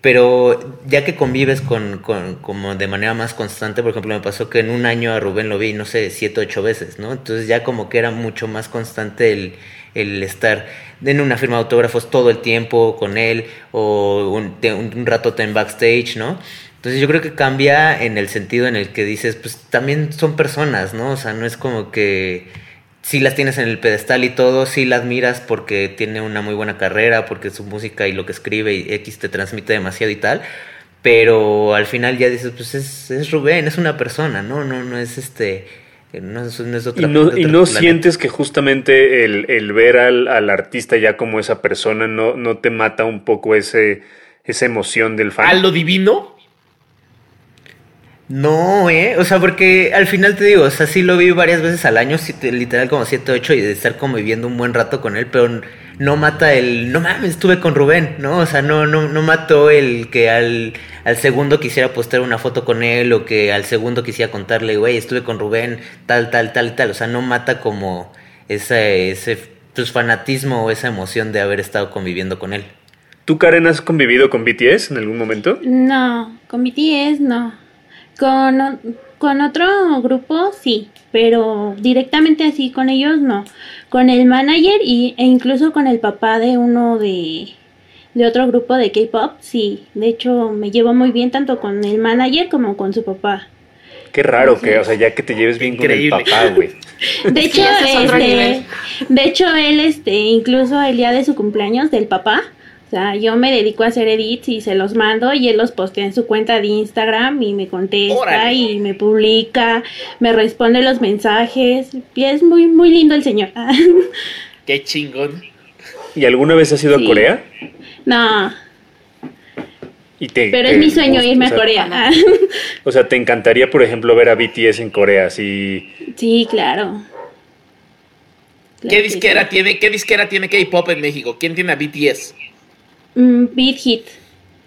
S6: Pero ya que convives con, con, como de manera más constante, por ejemplo, me pasó que en un año a Rubén lo vi, no sé, siete, ocho veces, ¿no? Entonces ya como que era mucho más constante el, el estar en una firma de autógrafos todo el tiempo con él o un, un rato en backstage, ¿no? Entonces yo creo que cambia en el sentido en el que dices, pues también son personas, ¿no? O sea, no es como que sí las tienes en el pedestal y todo, sí las miras porque tiene una muy buena carrera, porque su música y lo que escribe y X te transmite demasiado y tal, pero al final ya dices, pues es, es Rubén, es una persona, ¿no? No, no es este... No es, no es otra,
S3: y no, y no sientes que justamente el, el ver al, al, artista ya como esa persona no, no te mata un poco ese, esa emoción del fan.
S2: ¿A lo divino?
S6: No, eh, o sea, porque al final te digo, o sea, sí lo vi varias veces al año, literal como 7, 8 y de estar como viviendo un buen rato con él, pero no mata el, no mames, estuve con Rubén, ¿no? O sea, no, no, no mató el que al, al segundo quisiera postar una foto con él o que al segundo quisiera contarle, güey, estuve con Rubén, tal, tal, tal, tal, o sea, no mata como ese, ese pues, fanatismo o esa emoción de haber estado conviviendo con él.
S3: ¿Tú, Karen, has convivido con BTS en algún momento?
S5: No, con BTS no. Con, con otro grupo sí, pero directamente así con ellos no. Con el manager y, e incluso con el papá de uno de, de otro grupo de K-pop, sí. De hecho, me llevo muy bien tanto con el manager como con su papá.
S3: Qué raro que, o sea, ya que te lleves bien con el papá, güey.
S5: De hecho, este, de hecho, él, este, incluso el día de su cumpleaños del papá, sea, yo me dedico a hacer edits y se los mando y él los postea en su cuenta de Instagram y me contesta y me publica, me responde los mensajes y es muy, muy lindo el señor.
S2: Qué chingón.
S3: ¿Y alguna vez has ido a Corea?
S5: No. Pero es mi sueño irme a Corea.
S3: o sea, ¿te encantaría, por ejemplo, ver a BTS en Corea? Sí,
S5: sí claro.
S2: ¿Qué disquera tiene, qué disquera tiene K-pop en México? ¿Quién tiene a BTS?
S5: Mm, Beat Hit.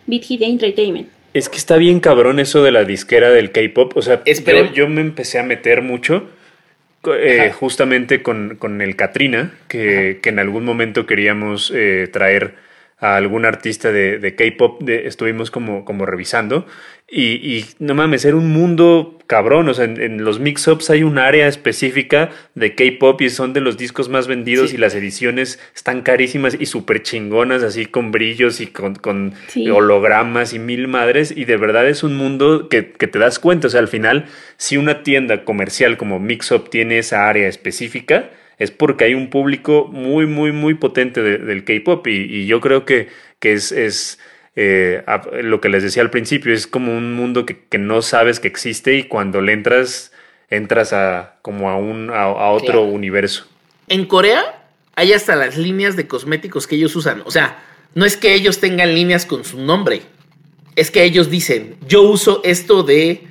S5: Beat Hit Entertainment.
S3: Es que está bien cabrón eso de la disquera del K-pop. O sea, yo, me empecé a meter mucho eh, justamente con, el Katrina, que, que, en algún momento queríamos eh, traer a algún artista de, de K-pop, estuvimos como, como revisando. Y, y, no mames, era un mundo cabrón. O sea, en, los mix-ups hay un área específica de K-pop y son de los discos más vendidos y las ediciones están carísimas y súper chingonas, así con brillos y con, con hologramas y mil madres. Y de verdad es un mundo que, que, te das cuenta. O sea, al final, si una tienda comercial como Mix-Up tiene esa área específica, es porque hay un público muy, muy, muy potente del K-pop y, yo creo que, que es, es eh, lo que les decía al principio, es como un mundo que, que, no sabes que existe y cuando le entras, entras a como a, un, a, otro universo.
S2: En Corea hay hasta las líneas de cosméticos que ellos usan. O sea, no es que ellos tengan líneas con su nombre, es que ellos dicen, yo uso esto de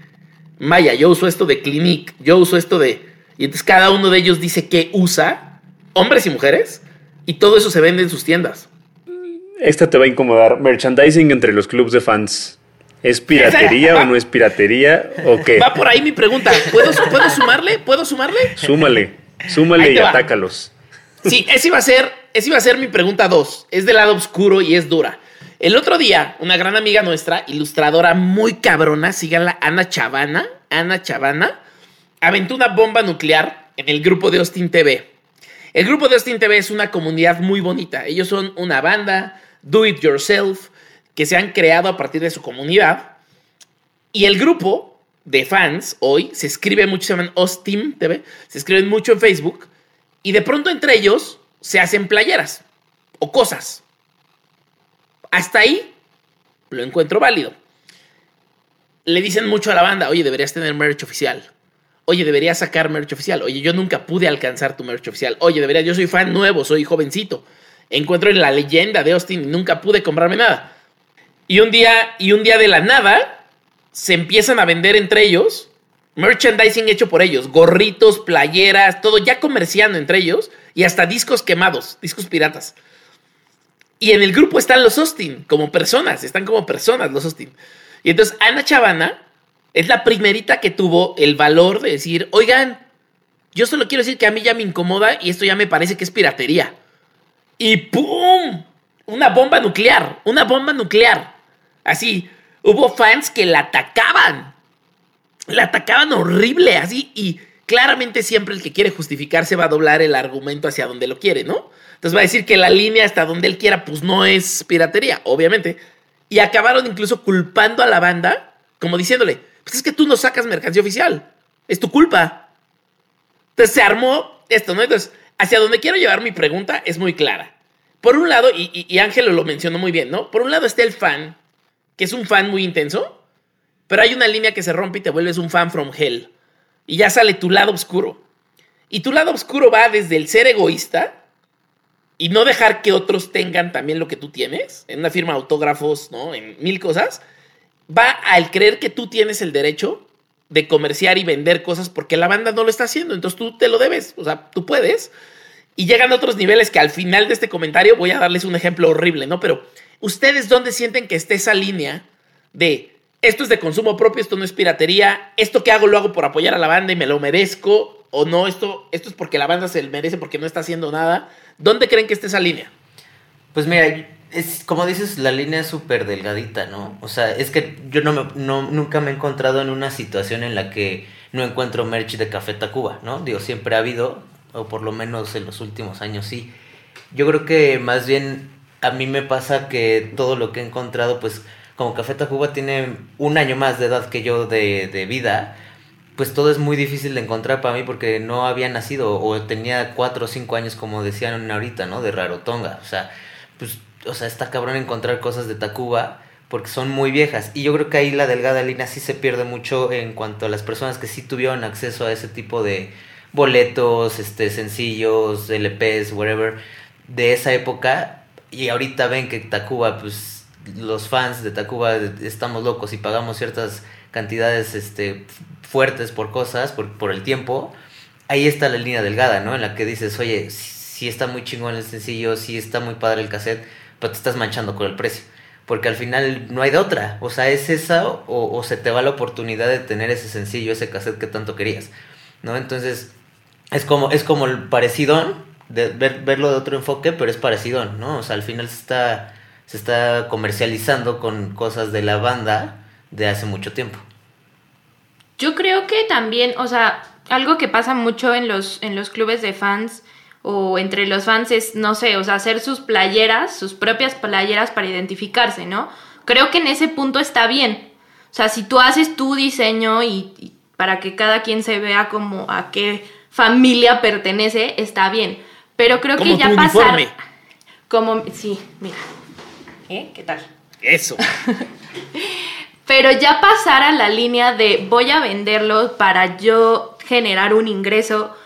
S2: Maya, yo uso esto de Clinique, yo uso esto de y entonces cada uno de ellos dice qué usa, hombres y mujeres, y todo eso se vende en sus tiendas.
S3: Esta te va a incomodar. Merchandising entre los clubes de fans. ¿Es piratería o no es piratería o qué?
S2: Va por ahí mi pregunta. ¿Puedo, sumarle? ¿Puedo sumarle?
S3: Súmale. Súmale y atácalos.
S2: Sí, esa iba a ser, esa iba a ser mi pregunta dos. Es del lado oscuro y es dura. El otro día, una gran amiga nuestra, ilustradora muy cabrona, síganla, Ana Chavana, Ana Chavana, aventó una bomba nuclear en el grupo de Austin TV. El grupo de Austin TV es una comunidad muy bonita. Ellos son una banda, do it yourself, que se han creado a partir de su comunidad. Y el grupo de fans hoy se escribe mucho, se llaman Austin TV, se escriben mucho en Facebook. Y de pronto entre ellos se hacen playeras o cosas. Hasta ahí lo encuentro válido. Le dicen mucho a la banda, oye, deberías tener merch oficial Oye, deberías sacar merch oficial. Oye, yo nunca pude alcanzar tu merch oficial. Oye, debería, yo soy fan nuevo, soy jovencito. Encuentro en la leyenda de Austin y nunca pude comprarme nada. Y un día, y un día de la nada, se empiezan a vender entre ellos merchandising hecho por ellos, gorritos, playeras, todo ya comerciando entre ellos y hasta discos quemados, discos piratas. Y en el grupo están los Austin, como personas, están como personas los Austin. Y entonces Ana Chavana es la primerita que tuvo el valor de decir, oigan, yo solo quiero decir que a mí ya me incomoda y esto ya me parece que es piratería. Y ¡pum! Una bomba nuclear, una bomba nuclear. Así, hubo fans que la atacaban la atacaban horrible, así, y claramente siempre el que quiere justificarse va a doblar el argumento hacia donde lo quiere, ¿no? Entonces va a decir que la línea hasta donde él quiera, pues no es piratería, obviamente. Y acabaron incluso culpando a la banda, como diciéndole, pues es que tú no sacas mercancía oficial, es tu culpa. Entonces se armó esto, ¿no? Entonces, hacia donde quiero llevar mi pregunta es muy clara. Por un lado, y, y, Ángelo lo mencionó muy bien, ¿no? Por un lado está el fan, que es un fan muy intenso, pero hay una línea que se rompe y te vuelves un fan from hell. Y ya sale tu lado oscuro. Y tu lado oscuro va desde el ser egoísta y no dejar que otros tengan también lo que tú tienes, en una firma autógrafos, ¿no? En mil cosas. Va al creer que tú tienes el derecho de comerciar y vender cosas porque la banda no lo está haciendo. Entonces tú te lo debes. O sea, tú puedes. Y llegan a otros niveles que al final de este comentario voy a darles un ejemplo horrible, ¿no? Pero ustedes dónde sienten que esté esa línea de esto es de consumo propio, esto no es piratería, esto que hago lo hago por apoyar a la banda y me lo merezco, o no, esto, esto es porque la banda se merece porque no está haciendo nada. ¿Dónde creen que esté esa línea?
S6: Pues mira, es como dices, la línea es súper delgadita, ¿no? O sea, es que yo no, me, no nunca me he encontrado en una situación en la que no encuentro merch de Café Tacuba, ¿no? Digo, siempre ha habido, o por lo menos en los últimos años sí. Yo creo que más bien a mí me pasa que todo lo que he encontrado, pues como Café Tacuba tiene un año más de edad que yo de, de vida, pues todo es muy difícil de encontrar para mí porque no había nacido o tenía cuatro o cinco años como decían ahorita, ¿no? De Rarotonga. O sea, pues, o sea, está cabrón encontrar cosas de Tacuba porque son muy viejas. Y yo creo que ahí la delgada línea sí se pierde mucho en cuanto a las personas que sí tuvieron acceso a ese tipo de boletos, este, sencillos, LPs, whatever, de esa época. Y ahorita ven que Tacuba, pues los fans de Tacuba estamos locos y pagamos ciertas cantidades este, fuertes por cosas, por, por el tiempo, ahí está la línea delgada, ¿no? En la que dices, oye, si está muy chingón el sencillo, si está muy padre el cassette, pero te estás manchando con el precio. Porque al final no hay de otra. O sea, es esa o, se te va la oportunidad de tener ese sencillo, ese cassette que tanto querías. ¿No? Entonces, es como, es como el parecidón, de ver, verlo de otro enfoque, pero es parecidón, ¿no? O sea, al final se está se está comercializando con cosas de la banda de hace mucho tiempo.
S4: Yo creo que también, o sea, algo que pasa mucho en los, en los clubes de fans o entre los fans es, no sé, o sea, hacer sus playeras, sus propias playeras para identificarse, ¿no? Creo que en ese punto está bien. O sea, si tú haces tu diseño y, para que cada quien se vea como a qué familia pertenece, está bien. Pero creo que ya pasar... Como, sí, mira, ¿Eh? ¿Qué tal?
S2: Eso.
S4: Pero ya pasar a la línea de voy a venderlo para yo generar un ingreso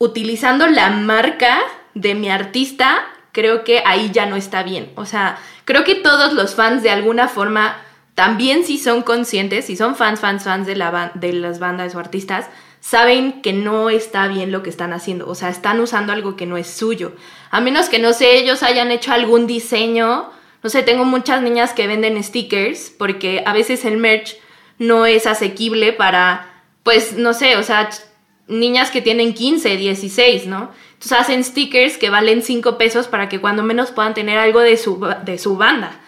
S4: utilizando la marca de mi artista, creo que ahí ya no está bien. O sea, creo que todos los fans de alguna forma también si son conscientes, si son fans, fans, fans de, la de las bandas o artistas, saben que no está bien lo que están haciendo. O sea, están usando algo que no es suyo. A menos que, no sé, ellos hayan hecho algún diseño no sé, tengo muchas niñas que venden stickers porque a veces el merch no es asequible para, pues, no sé, o sea, niñas que tienen 15, 16, ¿no? Entonces hacen stickers que valen 5 pesos para que cuando menos puedan tener algo de su, de su banda.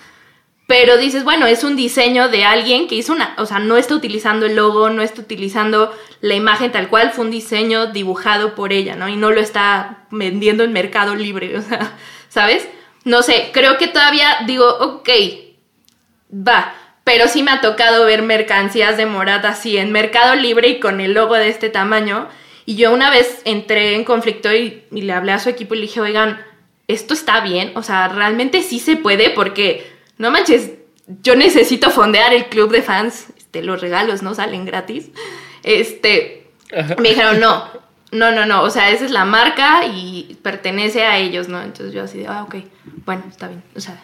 S4: Pero dices, bueno, es un diseño de alguien que hizo una, o sea, no está utilizando el logo, no está utilizando la imagen tal cual, fue un diseño dibujado por ella, ¿no? Y no lo está vendiendo en Mercado Libre, o sea, ¿sabes? no sé, creo que todavía digo, ok, va, pero sí me ha tocado ver mercancías de Morat así en Mercado Libre y con el logo de este tamaño. Y yo una vez entré en conflicto y, le hablé a su equipo y le dije, oigan, esto está bien, o sea, realmente sí se puede porque, no manches, yo necesito fondear el club de fans, este, los regalos no salen gratis. Este, me dijeron, no, no, no, no, o sea, esa es la marca y pertenece a ellos, ¿no? Entonces yo así de, ah, ok, bueno, está bien, o sea.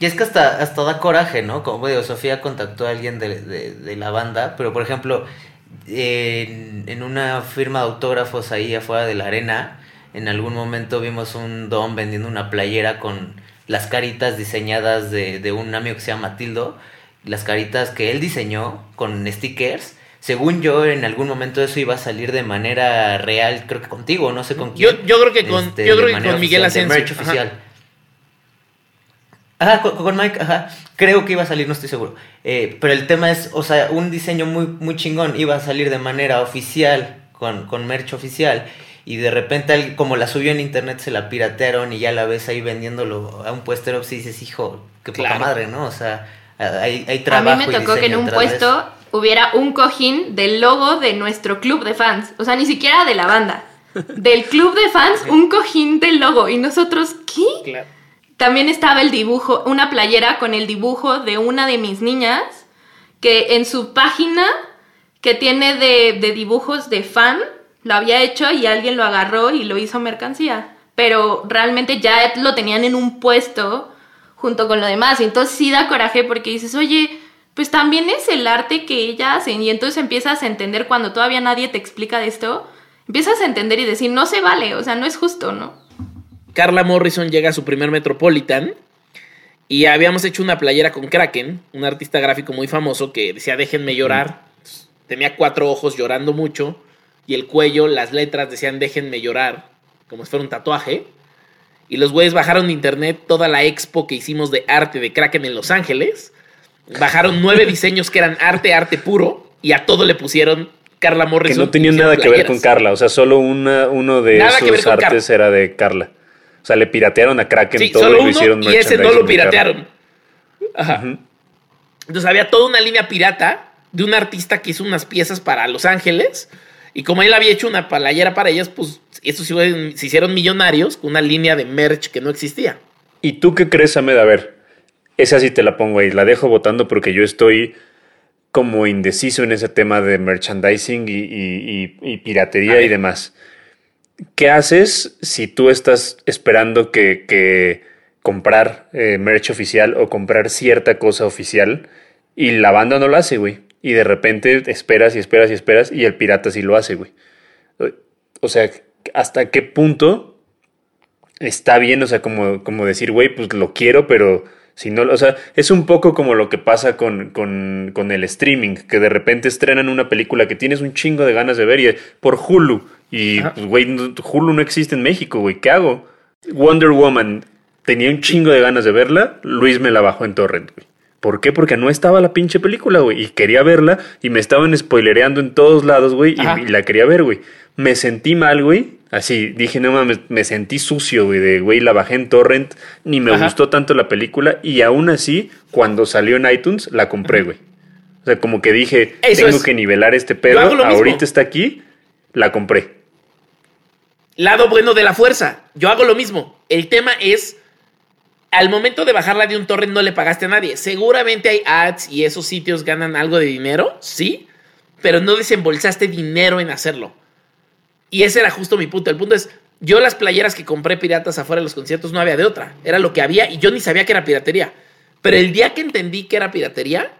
S6: Y es que hasta, hasta da coraje, ¿no? Como digo, Sofía contactó a alguien de, de, la banda, pero por ejemplo, en, en, una firma de autógrafos ahí afuera de la arena, en algún momento vimos un don vendiendo una playera con las caritas diseñadas de, de un amigo que se llama Matildo, las caritas que él diseñó con stickers. Según yo, en algún momento eso iba a salir de manera real, creo que contigo, no sé con quién.
S2: Yo, yo creo que con, este, yo creo que con Miguel Asensio.
S6: Merch oficial. Ajá, con, Mike, ajá. Creo que iba a salir, no estoy seguro. Eh, pero el tema es, o sea, un diseño muy, muy chingón iba a salir de manera oficial, con, con merch oficial y de repente como la subió en internet se la piratearon y ya la ves ahí vendiéndolo a un puestero y dices, hijo, qué poca madre, ¿no? O sea, hay, hay trabajo.
S4: A mí me tocó que en un puesto hubiera un cojín del logo de nuestro club de fans, o sea, ni siquiera de la banda. Del club de fans, un cojín del logo. Y nosotros, ¿qué? También estaba el dibujo, una playera con el dibujo de una de mis niñas, que en su página, que tiene de, de dibujos de fan, lo había hecho y alguien lo agarró y lo hizo mercancía. Pero realmente ya lo tenían en un puesto junto con lo demás. Entonces sí da coraje porque dices, oye, pues también es el arte que ella hacen. Y entonces empiezas a entender cuando todavía nadie te explica de esto, empiezas a entender y decir, no se vale, o sea, no es justo, ¿no?
S2: Carla Morrison llega a su primer Metropolitan y habíamos hecho una playera con Kraken, un artista gráfico muy famoso que decía déjenme llorar. Tenía cuatro ojos llorando mucho y el cuello, las letras decían déjenme llorar, como si fuera un tatuaje. Y los güeyes bajaron de internet toda la expo que hicimos de arte de Kraken en Los Ángeles. Bajaron nueve diseños que eran arte, arte puro. Y a todo le pusieron Carla Morrison.
S3: Que no tenían nada que ver con Carla. O sea, solo una, uno de esos artes era de Carla. O sea, le piratearon a Kraken todo
S2: y lo hicieron Y ese no lo piratearon. Ajá. Entonces había toda una línea pirata de un artista que hizo unas piezas para Los Ángeles y como él había hecho una playera para ellas, pues estos se hicieron millonarios con una línea de merch que no existía.
S3: ¿Y tú qué crees, Ahmed? A ver, esa sí te la pongo ahí, la dejo votando porque yo estoy como indeciso en ese tema de merchandising y, piratería y demás. ¿Qué haces si tú estás esperando que, comprar eh, merch oficial o comprar cierta cosa oficial y la banda no lo hace, güey? y de repente esperas y esperas y esperas y el pirata sí lo hace, güey. O sea, ¿hasta qué punto está bien? O sea, como, como decir, güey, pues lo quiero, pero si no, o sea, es un poco como lo que pasa con, con, con, el streaming, que de repente estrenan una película que tienes un chingo de ganas de ver y por Hulu. Y, pues, güey, Hulu no existe en México, güey, ¿qué hago? Wonder Woman, tenía un chingo de ganas de verla, Luis me la bajó en torrent, güey. ¿Por qué? Porque no estaba la pinche película, güey. Y quería verla y me estaban spoilereando en todos lados, güey. Y, la quería ver, güey. Me sentí mal, güey. Así, dije, no mames, me sentí sucio, güey. De, güey, la bajé en Torrent. Ni me gustó tanto la película. Y aún así, cuando salió en iTunes, la compré, güey. O sea, como que dije, tengo que nivelar este pedo. Ahorita está aquí, la compré.
S2: Lado bueno de la fuerza. Yo hago lo mismo. El tema es al momento de bajarla de un torrent no le pagaste a nadie. Seguramente hay ads y esos sitios ganan algo de dinero, sí, pero no desembolsaste dinero en hacerlo. Y ese era justo mi punto. El punto es, yo las playeras que compré piratas afuera de los conciertos no había de otra. Era lo que había y yo ni sabía que era piratería. Pero el día que entendí que era piratería,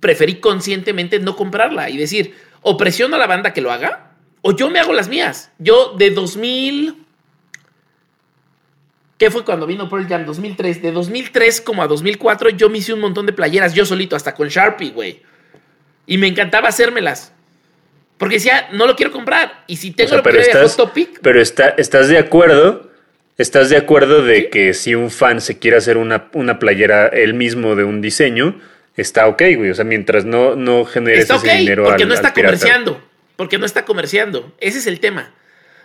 S2: preferí conscientemente no comprarla y decir, o presiono a la banda que lo haga, o yo me hago las mías. Yo de 2000... ¿Qué fue cuando vino Pearl Jam? 2003. De 2003 como a 2004 yo me hice un montón de playeras yo solito, hasta con Sharpie, güey. Y me encantaba hacérmelas. Porque decía, no lo quiero comprar. Y si tengo lo
S3: pero estás, Topic... Pero está, estás de acuerdo... ¿Estás de acuerdo de que si un fan se quiere hacer una, una, playera él mismo de un diseño, está ok, güey? O sea, mientras no, no generes está ese dinero
S2: porque no está comerciando. Porque no está comerciando. Ese es el tema.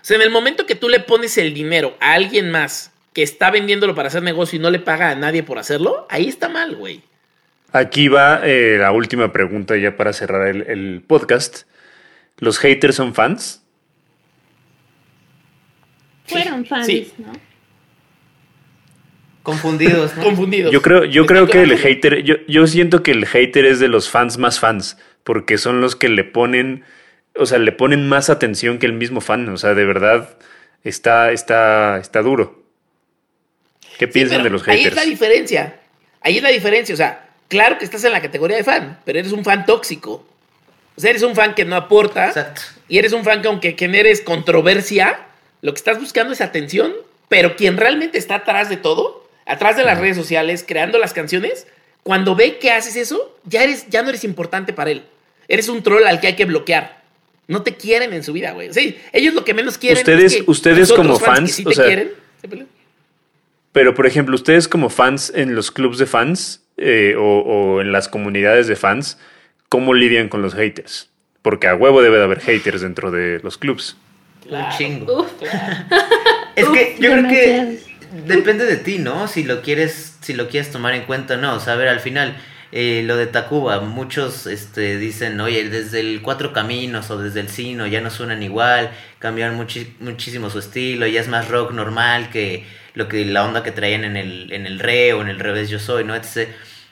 S2: O sea, en el momento que tú le pones el dinero a alguien más que está vendiéndolo para hacer negocio y no le paga a nadie por hacerlo, ahí está mal, güey.
S3: Aquí va eh, la última pregunta ya para cerrar el, podcast. ¿Los haters son fans?
S5: Fueron fans, ¿no?
S6: Confundidos, ¿no?
S2: Confundidos.
S3: Yo creo, yo creo que el hater, yo, yo siento que el hater es de los fans más fans, porque son los que le ponen, o sea, le ponen más atención que el mismo fan. O sea, de verdad está, está, está duro. ¿Qué piensan de los
S2: Ahí es
S3: haters?
S2: la diferencia. Ahí es la diferencia. O sea, claro que estás en la categoría de fan, pero eres un fan tóxico. O sea, eres un fan que no aporta.
S6: Exacto.
S2: Y eres un fan que aunque generes controversia, lo que estás buscando es atención, pero quien realmente está atrás de todo, atrás de las redes sociales, creando las canciones, cuando ve que haces eso, ya, eres, ya no eres importante para él. Eres un troll al que hay que bloquear. No te quieren en su vida, güey. Sí, ellos lo que menos quieren
S3: Ustedes-
S2: es que
S3: ustedes como
S2: fans,
S3: fans,
S2: que sí
S3: o
S2: te
S3: sea,
S2: quieren.
S3: Pero, por ejemplo, ustedes como fans en los clubs de fans eh, o, o en las comunidades de fans, ¿cómo lidian con los haters? Porque a huevo debe de haber haters dentro de los clubs.
S2: Claro.
S6: Un chingo.
S4: Uf.
S6: Es que yo creo que depende de ti, ¿no? Si lo quieres, si lo quieres tomar en cuenta o no. O sea, a ver, al final, eh, lo de Tacuba, muchos este, dicen, oye, desde el Cuatro Caminos o desde el Sino ya no suenan igual, cambiaron muchísimo su estilo, ya es más rock normal que lo que la onda que traían en el, en el re o en el revés yo soy, ¿no? Etc.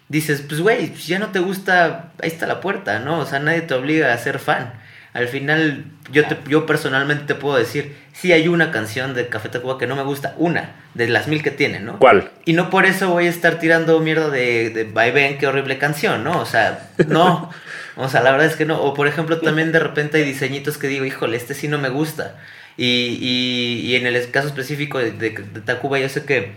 S6: Dices, pues güey, ya no te gusta, ahí está la puerta, ¿no? O sea, nadie te obliga a ser fan. Al final, yo, te, yo personalmente te puedo decir, sí hay una canción de Café Tacuba que no me gusta, una, de las mil que tiene, ¿no?
S3: ¿Cuál?
S6: Y no por eso voy a estar tirando mierda de, de Vaivén, qué horrible canción, ¿no? O sea, no. O sea, la verdad es que no. O por ejemplo, también de repente hay diseñitos que digo, híjole, este sí no me gusta. Y, y, y en el caso específico de, de, de Tacuba, yo sé que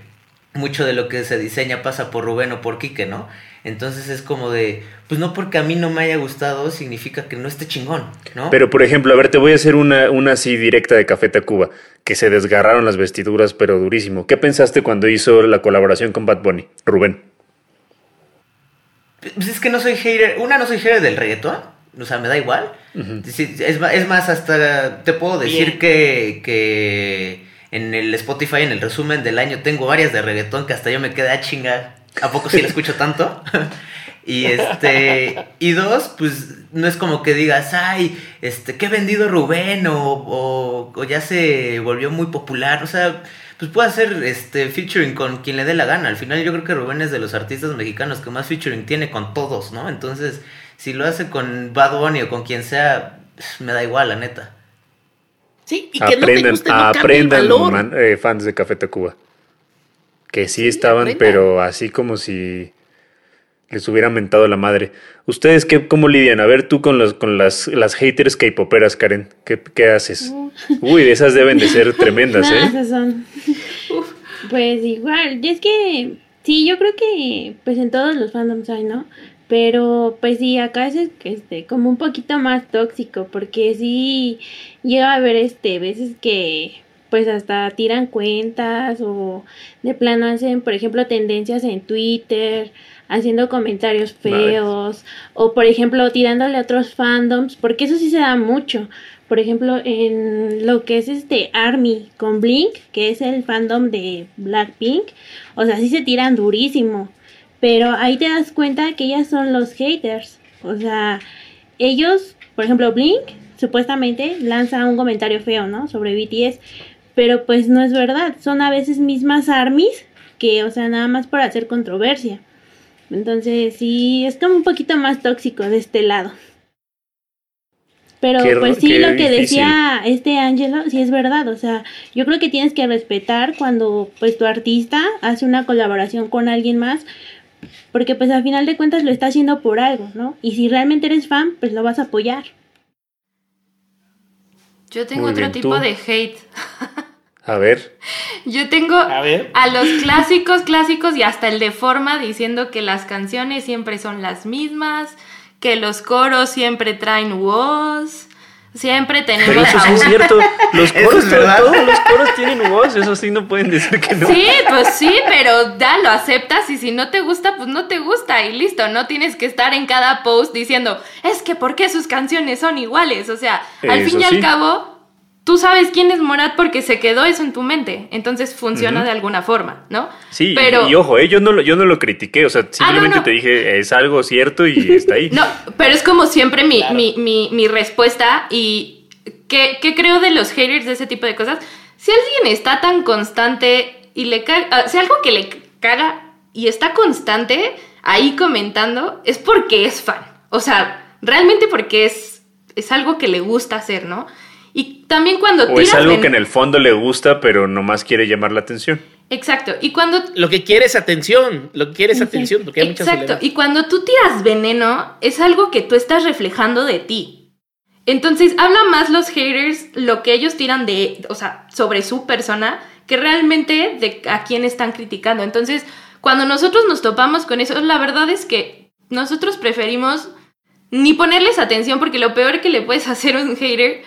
S6: mucho de lo que se diseña pasa por Rubén o por Quique, ¿no? Entonces es como de, pues no porque a mí no me haya gustado significa que no esté chingón, ¿no?
S3: Pero, por ejemplo, a ver, te voy a hacer una, una así directa de Café Tacuba, que se desgarraron las vestiduras, pero durísimo. ¿Qué pensaste cuando hizo la colaboración con Bad Bunny? Rubén.
S6: Pues es que no soy hater. Una, no soy hater del reggaetón. O sea, me da igual. Es, más, hasta te puedo decir
S2: Bien.
S6: que, que en el Spotify, en el resumen del año, tengo varias de reggaetón que hasta yo me quedé a chingar. ¿A poco sí la escucho tanto? y este. Y dos, pues no es como que digas, ay, este, qué vendido Rubén o, o, o ya se volvió muy popular. O sea, pues puede hacer este featuring con quien le dé la gana. Al final yo creo que Rubén es de los artistas mexicanos que más featuring tiene con todos, ¿no? Entonces, si lo hace con Bad Bunny o con quien sea, me da igual, la neta.
S2: Sí, y que no te
S3: Aprendan,
S2: guste no cambia el
S3: aprendan
S2: valor.
S3: man- eh, fans de Café Tacuba. Que sí, estaban,
S2: aprendan.
S3: pero así como si les hubieran mentado la madre. ¿Ustedes qué, cómo lidian? A ver, tú con, los, con las, las haters K-poperas, Karen, ¿qué, qué haces? Uy, esas deben de ser tremendas, ¿eh?
S5: esas son. Pues igual, y es que sí, yo creo que pues en todos los fandoms hay, ¿no? Pero pues sí, acá es este como un poquito más tóxico porque sí llega a haber este veces que pues hasta tiran cuentas o de plano hacen, por ejemplo, tendencias en Twitter, haciendo comentarios feos o por ejemplo tirándole a otros fandoms, porque eso sí se da mucho. Por ejemplo, en lo que es este Army con Blink, que es el fandom de Blackpink, o sea, sí se tiran durísimo. Pero ahí te das cuenta que ellas son los haters. O sea, ellos, por ejemplo, Blink, supuestamente lanza un comentario feo, ¿no? Sobre BTS. Pero pues no es verdad. Son a veces mismas armies que, o sea, nada más por hacer controversia. Entonces, sí, es como un poquito más tóxico de este lado. Pero
S3: Qué
S5: pues sí, lo que
S3: difícil.
S5: decía este Ángelo, sí es verdad. O sea, yo creo que tienes que respetar cuando pues tu artista hace una colaboración con alguien más. Porque pues al final de cuentas lo está haciendo por algo, ¿no? Y si realmente eres fan, pues lo vas a apoyar.
S4: Yo tengo
S3: Muy
S4: otro
S3: bien,
S4: tipo
S3: ¿tú?
S4: de hate.
S3: A ver,
S4: Yo tengo
S2: A ver.
S4: a los clásicos, clásicos y hasta el de forma diciendo que las canciones siempre son las mismas, que los coros siempre traen voz, siempre tenemos
S3: pero eso
S4: a
S3: sí es cierto. Los coros,
S6: es verdad.
S3: todos los coros tienen voz, eso sí no pueden decir que no.
S4: Sí, pues sí, pero ya lo aceptas y si no te gusta, pues no te gusta y listo, no tienes que estar en cada post diciendo, es que ¿por qué sus canciones son iguales? O sea, al
S3: Eso
S4: fin y
S3: sí.
S4: al cabo, tú sabes quién es Morat porque se quedó eso en tu mente, entonces funciona de alguna forma, ¿no?
S3: Sí,
S4: pero...
S3: y, ojo, eh, yo, no lo, yo no lo critiqué, o sea, simplemente
S4: no.
S3: te dije, es algo cierto y está ahí.
S4: No, pero es como siempre mi,
S2: Claro.
S4: mi, mi, mi respuesta y ¿qué, qué creo de los haters de ese tipo de cosas. Si alguien está tan constante y le caga, si algo que le caga y está constante ahí comentando, es porque es fan. O sea, realmente porque es, es algo que le gusta hacer, ¿no? Y también cuando
S3: O es algo que en el fondo le gusta, pero nomás quiere llamar la atención.
S4: Exacto. Y cuando
S2: Lo que quiere es atención, lo que quiere es atención, porque hay
S4: Exacto. Y cuando tú tiras veneno, es algo que tú estás reflejando de ti. Entonces, habla más los haters lo que ellos tiran de, o sea, sobre su persona, que realmente de a quién están criticando. Entonces, cuando nosotros nos topamos con eso, la verdad es que nosotros preferimos ni ponerles atención, porque lo peor que le puedes hacer a un hater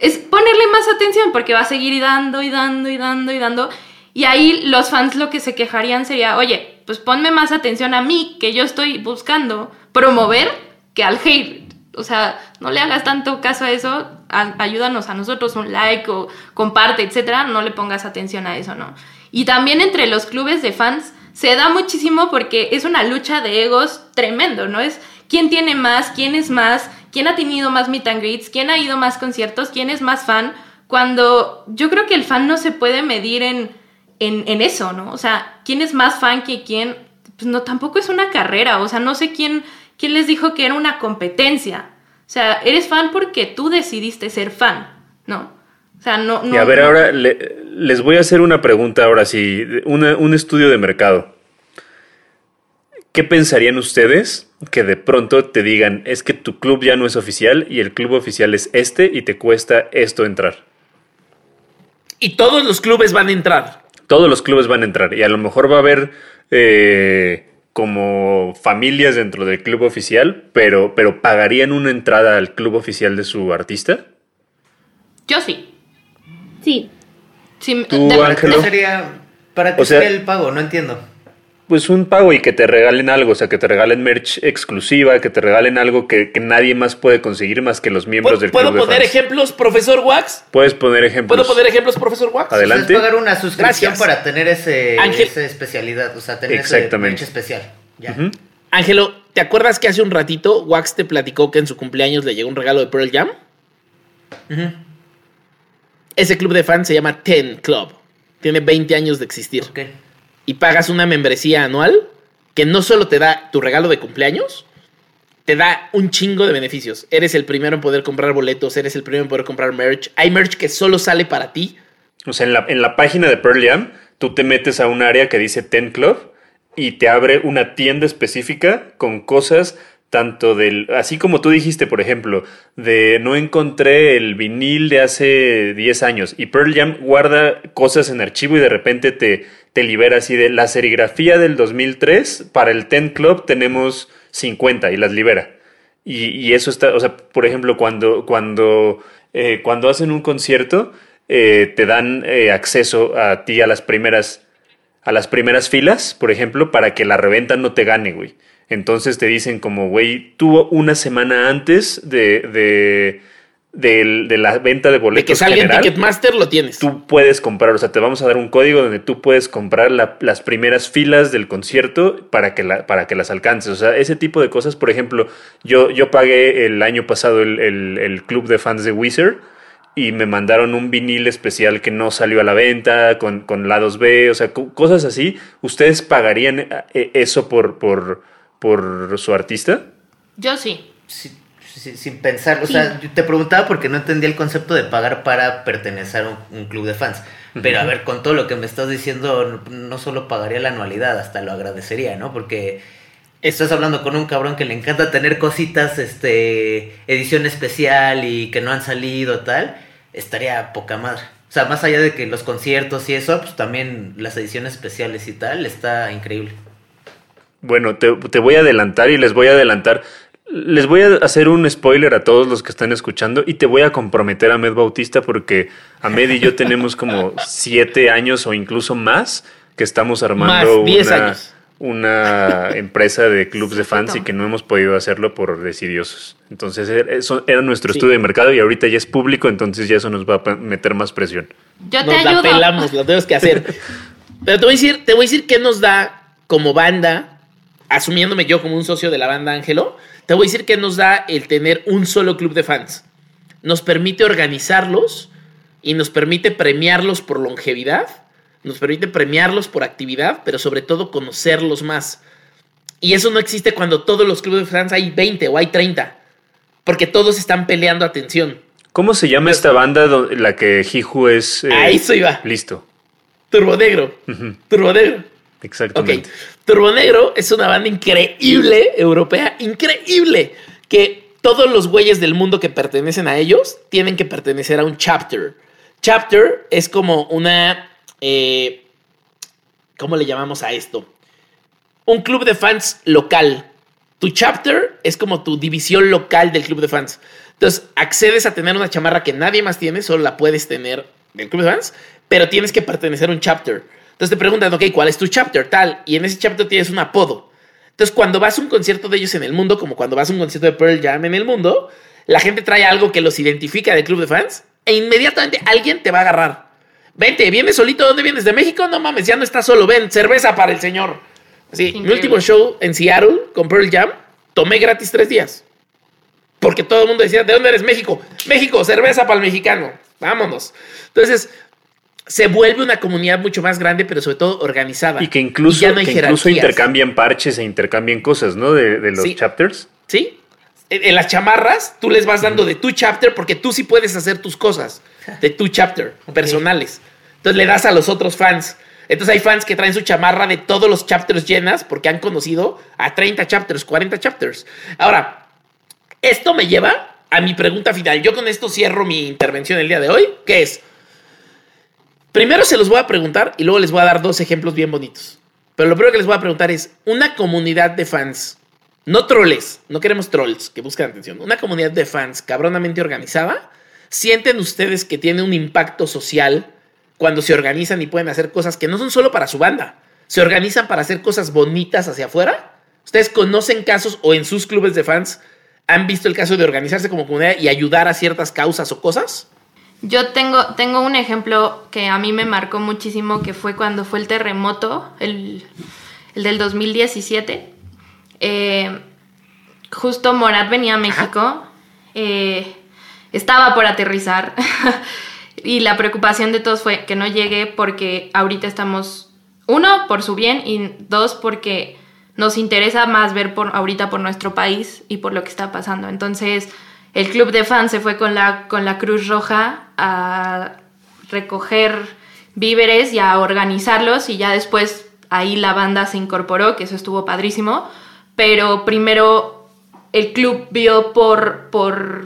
S4: es ponerle más atención, porque va a seguir dando y dando y dando y dando. Y ahí los fans lo que se quejarían sería, oye, pues ponme más atención a mí, que yo estoy buscando promover, que al hate. O sea, no le hagas tanto caso a eso, ayúdanos a nosotros, un like o comparte, etcétera, no le pongas atención a eso, ¿no? Y también entre los clubes de fans se da muchísimo porque es una lucha de egos tremendo, ¿no? Es quién tiene más, quién es más, quién ha tenido más meet and greets, quién ha ido más conciertos, quién es más fan, cuando yo creo que el fan no se puede medir en, en, en eso, ¿no? O sea, quién es más fan que quién, pues no, tampoco es una carrera, o sea, no sé quién, quién les dijo que era una competencia. O sea, eres fan porque tú decidiste ser fan, ¿no? O sea, no... no
S3: y a ver,
S4: no-
S3: ahora le- les voy a hacer una pregunta ahora sí, una- un estudio de mercado. ¿Qué pensarían ustedes que de pronto te digan, es que tu club ya no es oficial y el club oficial es este y te cuesta esto entrar?
S2: Y todos los clubes van a entrar.
S3: Todos los clubes van a entrar y a lo mejor va a haber eh, como familias dentro del club oficial, pero, pero ¿pagarían una entrada al club oficial de su artista?
S4: Yo sí.
S5: Sí,
S4: Sí,
S3: Tú,
S4: de-
S6: ¿Para qué
S3: Ángelo.
S6: sería, para qué
S3: O sea-
S6: sería el pago? No entiendo.
S3: Pues un pago y que te regalen algo, o sea, que te regalen merch exclusiva, que te regalen algo que, que nadie más puede conseguir más que los miembros
S2: ¿Puedo,
S3: del
S2: puedo
S3: club de
S2: poner
S3: fans.
S2: ejemplos, profesor Wax?
S3: Puedes poner ejemplos.
S2: ¿Puedo poner ejemplos, profesor Wax?
S3: Adelante.
S6: O sea, es pagar una suscripción
S2: Gracias.
S6: para tener ese, esa especialidad, o sea, tener ese merch especial. Ya.
S2: Ángelo, ¿te acuerdas que hace un ratito Wax te platicó que en su cumpleaños le llegó un regalo de Pearl Jam? Ese club de fans se llama Ten Club. Tiene 20 años de existir.
S6: Ok.
S2: Y pagas una membresía anual que no solo te da tu regalo de cumpleaños, te da un chingo de beneficios. Eres el primero en poder comprar boletos, eres el primero en poder comprar merch. Hay merch que solo sale para ti.
S3: O sea, en la, en la página de Pearl Jam, tú te metes a un área que dice Ten Club y te abre una tienda específica con cosas tanto del, así como tú dijiste, por ejemplo, de no encontré el vinil de hace 10 años y Pearl Jam guarda cosas en archivo y de repente te, te libera así de la serigrafía del 2003, para el Ten Club tenemos 50 y las libera. Y, eso está, o sea, por ejemplo, cuando, cuando, eh, cuando hacen un concierto, eh, te dan eh, acceso a ti a las primeras, a las primeras filas, por ejemplo, para que la reventa no te gane, güey. Entonces te dicen como, güey, tú una semana antes de, de, del- de la venta de
S2: De
S3: boletos
S2: que salga en Ticketmaster lo tienes.
S3: tú puedes comprar, o sea, te vamos a dar un código donde tú puedes comprar la- las primeras filas del concierto para que, la- para que las alcances. O sea, ese tipo de cosas, por ejemplo, yo, yo pagué el año pasado el, el- el club de fans de Wizard y me mandaron un vinil especial que no salió a la venta con, con lados B, o sea, co- cosas así. ¿Ustedes pagarían eh, eso por, por, por su artista?
S4: Yo sí.
S6: Sí, sin pensar, o
S5: Sí.
S6: sea, yo te preguntaba porque no entendía el concepto de pagar para pertenecer a un, un club de fans. Pero a ver, con todo lo que me estás diciendo, no, no solo pagaría la anualidad, hasta lo agradecería, ¿no? Porque estás hablando con un cabrón que le encanta tener cositas, este, edición especial y que no han salido, tal, estaría poca madre. O sea, más allá de que los conciertos y eso, pues también las ediciones especiales y tal, está increíble.
S3: Bueno, te, te voy a adelantar y les voy a adelantar. Les voy a hacer un spoiler a todos los que están escuchando y te voy a comprometer a Med Bautista porque Ahmed y yo tenemos como siete años o incluso más que estamos armando
S2: Más, diez
S3: una,
S2: años.
S3: una empresa de clubs de fans y que no hemos podido hacerlo por decidiosos. Entonces, era- eso era nuestro
S2: Sí.
S3: estudio de mercado y ahorita ya es público, entonces ya eso nos va a meter más presión.
S4: Yo te
S2: Nos la
S4: ayudo.
S2: pelamos, lo tenemos que hacer. Pero te voy a decir, te voy a decir qué nos da como banda, asumiéndome yo como un socio de la banda Ángelo, te voy a decir qué nos da el tener un solo club de fans. Nos permite organizarlos y nos permite premiarlos por longevidad, nos permite premiarlos por actividad, pero sobre todo conocerlos más. Y eso no existe cuando todos los clubes de fans hay 20 o hay 30, porque todos están peleando atención.
S3: ¿Cómo se llama esta banda la que Jiju es... eh,
S2: A eso iba.
S3: Listo.
S2: Turbo Negro. Turbo Negro.
S3: Exactamente.
S2: Ok. Turbo Negro es una banda increíble, europea, increíble, que todos los güeyes del mundo que pertenecen a ellos tienen que pertenecer a un chapter. Chapter es como una... eh, ¿Cómo le llamamos a esto? Un club de fans local. Tu chapter es como tu división local del club de fans. Entonces, accedes a tener una chamarra que nadie más tiene, solo la puedes tener del club de fans, pero tienes que pertenecer a un chapter. Entonces te preguntan, ok, ¿cuál es tu chapter? Tal. Y en ese chapter tienes un apodo. Entonces, cuando vas a un concierto de ellos en el mundo, como cuando vas a un concierto de Pearl Jam en el mundo, la gente trae algo que los identifica del club de fans e inmediatamente alguien te va a agarrar. Vente, ¿vienes solito? ¿Dónde vienes? ¿De México? No mames, ya no estás solo. Ven, cerveza para el señor. Sí, mi último show en Seattle con Pearl Jam, tomé gratis tres días. Porque todo el mundo decía, ¿de dónde eres México? México, cerveza para el mexicano. Vámonos. Entonces, se vuelve una comunidad mucho más grande, pero sobre todo organizada.
S3: Y que incluso,
S2: no hay
S3: que incluso intercambian parches e intercambian cosas, ¿no? De, de los
S2: Sí.
S3: chapters.
S2: ¿Sí? En, en las chamarras, tú les vas dando de tu chapter porque tú sí puedes hacer tus cosas de tu chapter personales. Entonces le das a los otros fans. Entonces hay fans que traen su chamarra de todos los chapters llenas porque han conocido a 30 chapters, 40 chapters. Ahora, esto me lleva a mi pregunta final. Yo con esto cierro mi intervención el día de hoy, que es, primero se los voy a preguntar y luego les voy a dar dos ejemplos bien bonitos. Pero lo primero que les voy a preguntar es, una comunidad de fans, no troles, no queremos trolls que buscan atención, una comunidad de fans cabronamente organizada, ¿sienten ustedes que tiene un impacto social cuando se organizan y pueden hacer cosas que no son solo para su banda, se organizan para hacer cosas bonitas hacia afuera? ¿Ustedes conocen casos o en sus clubes de fans han visto el caso de organizarse como comunidad y ayudar a ciertas causas o cosas?
S4: Yo tengo, tengo un ejemplo que a mí me marcó muchísimo, que fue cuando fue el terremoto, el, el del 2017. Eh, justo Morat venía a México, eh, estaba por aterrizar y la preocupación de todos fue que no llegue porque ahorita estamos, uno, por su bien y dos, porque nos interesa más ver por ahorita por nuestro país y por lo que está pasando. Entonces, el club de fans se fue con la, con la Cruz Roja a recoger víveres y a organizarlos y ya después ahí la banda se incorporó, que eso estuvo padrísimo, pero primero el club vio por, por,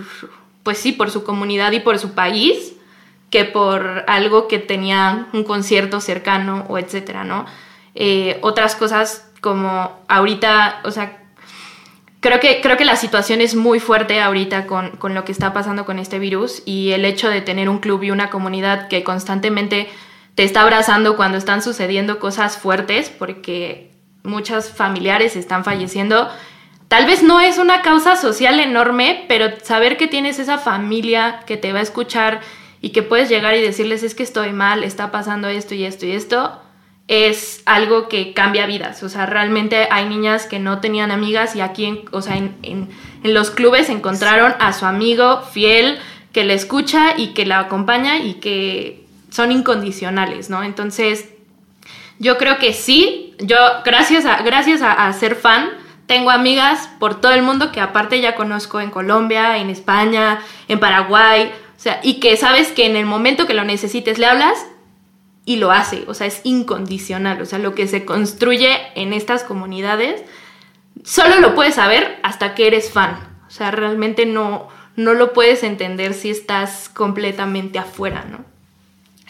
S4: pues sí, por su comunidad y por su país, que por algo que tenía un concierto cercano o etcétera, ¿no? Eh, otras cosas como ahorita, o sea, creo que, creo que la situación es muy fuerte ahorita con, con lo que está pasando con este virus y el hecho de tener un club y una comunidad que constantemente te está abrazando cuando están sucediendo cosas fuertes, porque muchos familiares están falleciendo. Tal vez no es una causa social enorme, pero saber que tienes esa familia que te va a escuchar y que puedes llegar y decirles es que estoy mal, está pasando esto y esto y esto, es algo que cambia vidas. O sea, realmente hay niñas que no tenían amigas y aquí, en, o sea, en, en, los clubes encontraron a su amigo fiel que le escucha y que la acompaña y que son incondicionales, ¿no? Entonces, yo creo que sí, yo gracias a, gracias a, ser fan, tengo amigas por todo el mundo que aparte ya conozco en Colombia, en España, en Paraguay, o sea, y que sabes que en el momento que lo necesites le hablas y lo hace, o sea, es incondicional, o sea, lo que se construye en estas comunidades, solo lo puedes saber hasta que eres fan, o sea, realmente no, no lo puedes entender si estás completamente afuera, ¿no?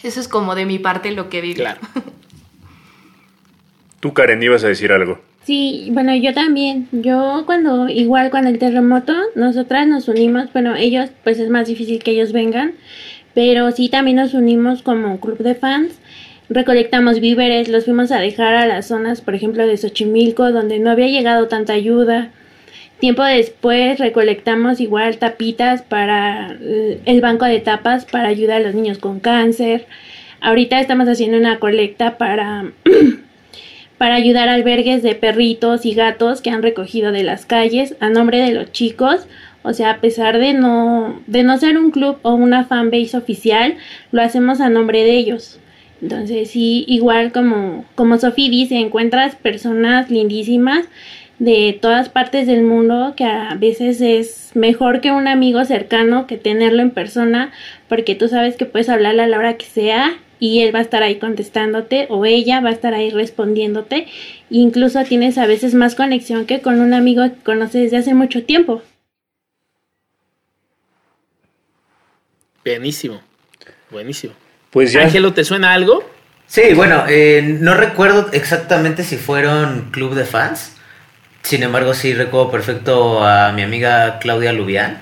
S4: Eso es como de mi parte lo que viví.
S2: Claro.
S3: Tú, Karen, ibas a decir algo.
S5: Sí, bueno, yo también. Yo cuando, igual cuando el terremoto, nosotras nos unimos, bueno, ellos, pues es más difícil que ellos vengan, pero sí también nos unimos como club de fans. Recolectamos víveres, los fuimos a dejar a las zonas, por ejemplo, de Xochimilco, donde no había llegado tanta ayuda. Tiempo después recolectamos igual tapitas para el banco de tapas para ayudar a los niños con cáncer. Ahorita estamos haciendo una colecta para para ayudar a albergues de perritos y gatos que han recogido de las calles a nombre de los chicos. O sea, a pesar de no, de no ser un club o una fanbase oficial, lo hacemos a nombre de ellos. Entonces, sí, igual como, como Sofía dice, encuentras personas lindísimas de todas partes del mundo que a veces es mejor que un amigo cercano que tenerlo en persona porque tú sabes que puedes hablarle a la hora que sea y él va a estar ahí contestándote o ella va a estar ahí respondiéndote. incluso tienes a veces más conexión que con un amigo que conoces desde hace mucho tiempo.
S2: Buenísimo. Buenísimo.
S3: Pues ya.
S2: Ángelo, ¿te suena algo?
S6: Sí, bueno, eh, no recuerdo exactamente si fueron club de fans. Sin embargo, sí recuerdo perfecto a mi amiga Claudia Lubián,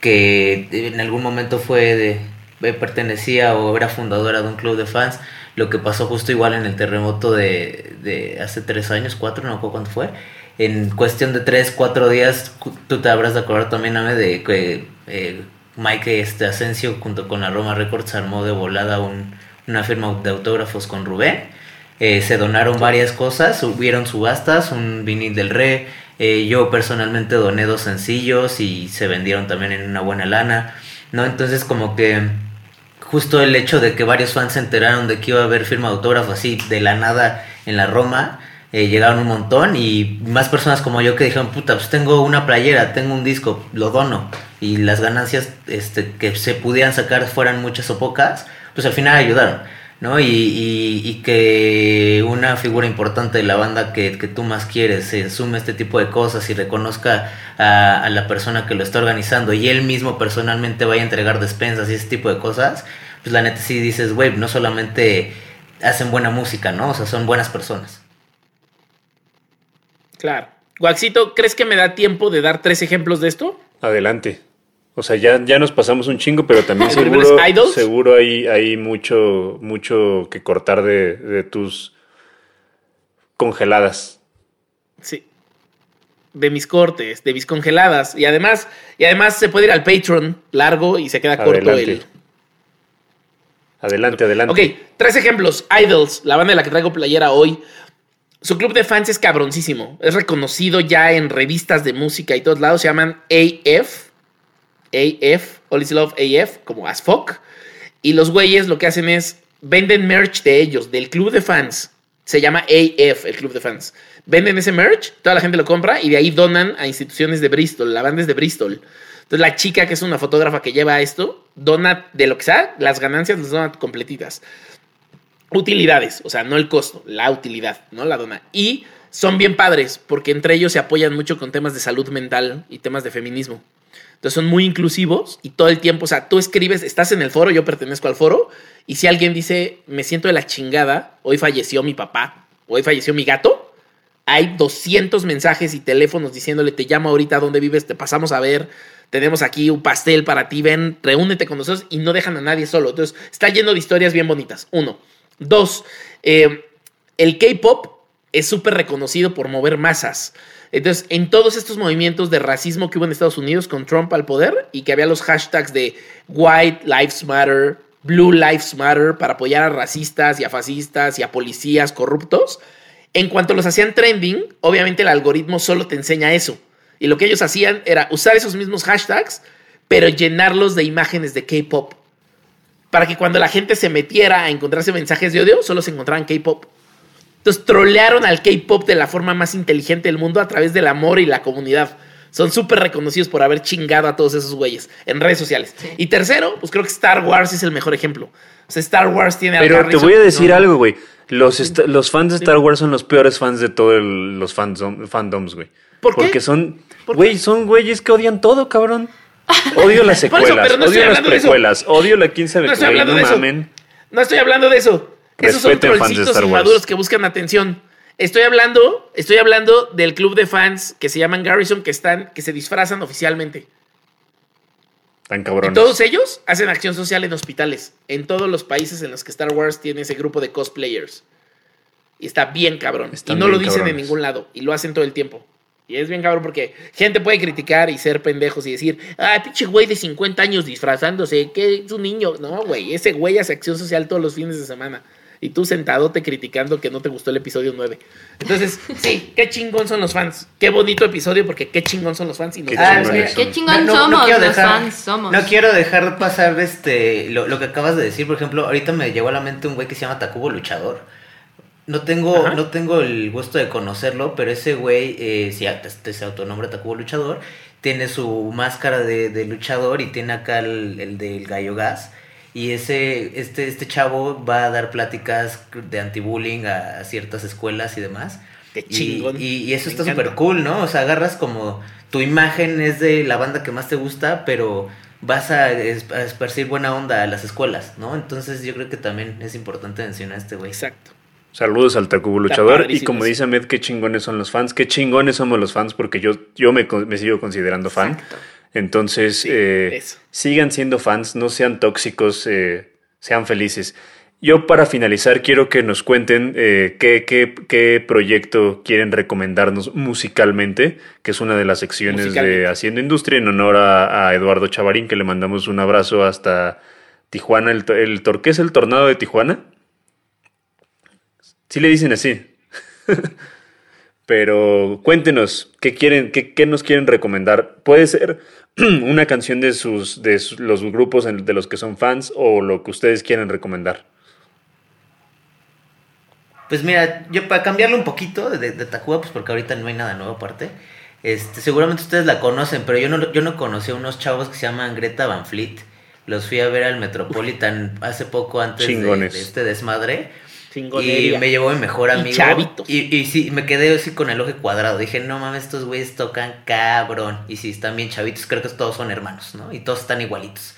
S6: que en algún momento fue de, eh, pertenecía o era fundadora de un club de fans. Lo que pasó justo igual en el terremoto de, de hace tres años, cuatro, no recuerdo cuánto fue. En cuestión de tres, cuatro días, tú te habrás de acordar también, de que eh, Mike este, Asensio junto con la Roma Records armó de volada una firma de autógrafos con Rubén. Eh, se donaron varias cosas, hubieron subastas, un vinil del Re. Eh, yo personalmente doné dos sencillos y se vendieron también en una buena lana. ¿no? Entonces como que justo el hecho de que varios fans se enteraron de que iba a haber firma de autógrafos así de la nada en la Roma, eh, llegaron un montón y más personas como yo que dijeron, puta, pues tengo una playera, tengo un disco, lo dono y las ganancias este, que se pudieran sacar fueran muchas o pocas, pues al final ayudaron, ¿no? Y, que una figura importante de la banda que, tú más quieres se sume a este tipo de cosas y reconozca a, la persona que lo está organizando y él mismo personalmente vaya a entregar despensas y ese tipo de cosas, pues la neta sí dices, güey, no solamente hacen buena música, ¿no? O sea, son buenas personas.
S2: Claro. Guaxito, ¿crees que me da tiempo de dar tres ejemplos de esto?
S3: Adelante. O sea, ya, ya nos pasamos un chingo, pero también seguro, seguro hay, hay mucho, mucho que cortar de, tus congeladas.
S2: Sí. De mis cortes, de mis congeladas. Y además, y además se puede ir al Patreon largo y se queda corto el.
S3: Adelante, adelante.
S2: Ok, tres ejemplos. Idols, la banda de la que traigo playera hoy. Su club de fans es cabroncísimo. Es reconocido ya en revistas de música y todos lados. Se llaman AF. AF, All Is Love AF, como As Fuck. Y los güeyes lo que hacen es venden merch de ellos, del club de fans. Se llama AF, el club de fans. Venden ese merch, toda la gente lo compra y de ahí donan a instituciones de Bristol. La banda es de Bristol. Entonces la chica, que es una fotógrafa que lleva esto, dona de lo que sea, las ganancias las dona completitas. Utilidades, o sea, no el costo, la utilidad, ¿no? La dona. Y son bien padres porque entre ellos se apoyan mucho con temas de salud mental y temas de feminismo. Entonces son muy inclusivos y todo el tiempo, o sea, tú escribes, estás en el foro, yo pertenezco al foro, y si alguien dice, me siento de la chingada, hoy falleció mi papá, hoy falleció mi gato, hay 200 mensajes y teléfonos diciéndole, te llamo ahorita donde vives, te pasamos a ver, tenemos aquí un pastel para ti, ven, reúnete con nosotros y no dejan a nadie solo. Entonces, está lleno de historias bien bonitas. Uno. Dos, eh, el K-Pop es súper reconocido por mover masas. Entonces, en todos estos movimientos de racismo que hubo en Estados Unidos con Trump al poder y que había los hashtags de White Lives Matter, Blue Lives Matter para apoyar a racistas y a fascistas y a policías corruptos, en cuanto los hacían trending, obviamente el algoritmo solo te enseña eso. Y lo que ellos hacían era usar esos mismos hashtags, pero llenarlos de imágenes de K-pop. Para que cuando la gente se metiera a encontrarse mensajes de odio, solo se encontraban K-pop. Entonces trolearon al K-pop de la forma más inteligente del mundo a través del amor y la comunidad. Son súper reconocidos por haber chingado a todos esos güeyes en redes sociales. Y tercero, pues creo que Star Wars es el mejor ejemplo. O sea, Star Wars tiene...
S3: Pero te voy a decir algo, güey. Los, los fans de Star Wars son los peores fans de todos los fandoms, güey. ¿Por qué? Porque son... Güey, son güeyes que odian todo, cabrón. Odio las secuelas, odio las precuelas, odio la 15
S2: no estoy hablando de eso. No estoy hablando de eso. Esos son trollcitos inmaduros que buscan atención. Estoy hablando, estoy hablando del club de fans que se llaman Garrison, que están, que se disfrazan oficialmente.
S3: Tan cabrones.
S2: todos ellos hacen acción social en hospitales, en todos los países en los que Star Wars tiene ese grupo de cosplayers. Y está bien cabrón. y no lo dicen en ningún lado. Y lo hacen todo el tiempo. Y es bien cabrón porque gente puede criticar y ser pendejos y decir, ah, pinche güey de 50 años disfrazándose, que es un niño. No, güey, ese güey hace acción social todos los fines de semana y tú sentadote criticando que no te gustó el episodio 9. Entonces, sí, qué chingón son los fans. Qué bonito episodio porque qué chingón son los fans y
S4: qué, ah, qué chingón somos los fans somos.
S6: No quiero dejar pasar este lo, que acabas de decir, por ejemplo, ahorita me llegó a la mente un güey que se llama Takubo Luchador. No tengo, no tengo el gusto de conocerlo, pero ese güey, eh, si este se autonombra Takubo Luchador, tiene su máscara de, luchador y tiene acá el, el del gallo gas y ese, este, este chavo va a dar pláticas de anti-bullying a, ciertas escuelas y demás.
S2: Qué chingón.
S6: Y, y eso
S2: Me
S6: está súper cool, ¿no? O sea, agarras como tu imagen es de la banda que más te gusta, pero vas a, es- a esparcir buena onda a las escuelas, ¿no? Entonces yo creo que también es importante mencionar a este güey.
S2: Exacto.
S3: Saludos al Tacubo Luchador. Y como dice Ahmed, qué chingones son los fans. Qué chingones somos los fans porque yo, yo me, sigo considerando fan.
S2: Exacto.
S3: Entonces,
S2: Sí,
S3: eh, sigan siendo fans, no sean tóxicos, eh, sean felices. Yo para finalizar quiero que nos cuenten eh, qué, qué- qué proyecto quieren recomendarnos musicalmente, que es una de las secciones de. Haciendo Industria, en honor a, a Eduardo Chavarín, que le mandamos un abrazo hasta Tijuana, el, el ¿qué es el tornado de Tijuana? Sí le dicen así. Pero cuéntenos, ¿qué quieren, qué, qué nos quieren recomendar? Puede ser una canción de sus, de los grupos de los que son fans o lo que ustedes quieran recomendar.
S6: Pues mira, yo para cambiarle un poquito de, de Tacuba, pues porque ahorita no hay nada nuevo aparte. Este, seguramente ustedes la conocen, pero yo no, yo no conocí a unos chavos que se llaman Greta Van Fleet. Los fui a ver al Metropolitan hace poco antes de este desmadre. Y me llevó mi mejor
S2: Y
S6: amigo.
S2: chavitos.
S6: Y, y sí, me quedé así con el ojo cuadrado. Dije, no mames, estos güeyes tocan cabrón. Y si están bien chavitos, creo que todos son hermanos, ¿no? Y todos están igualitos.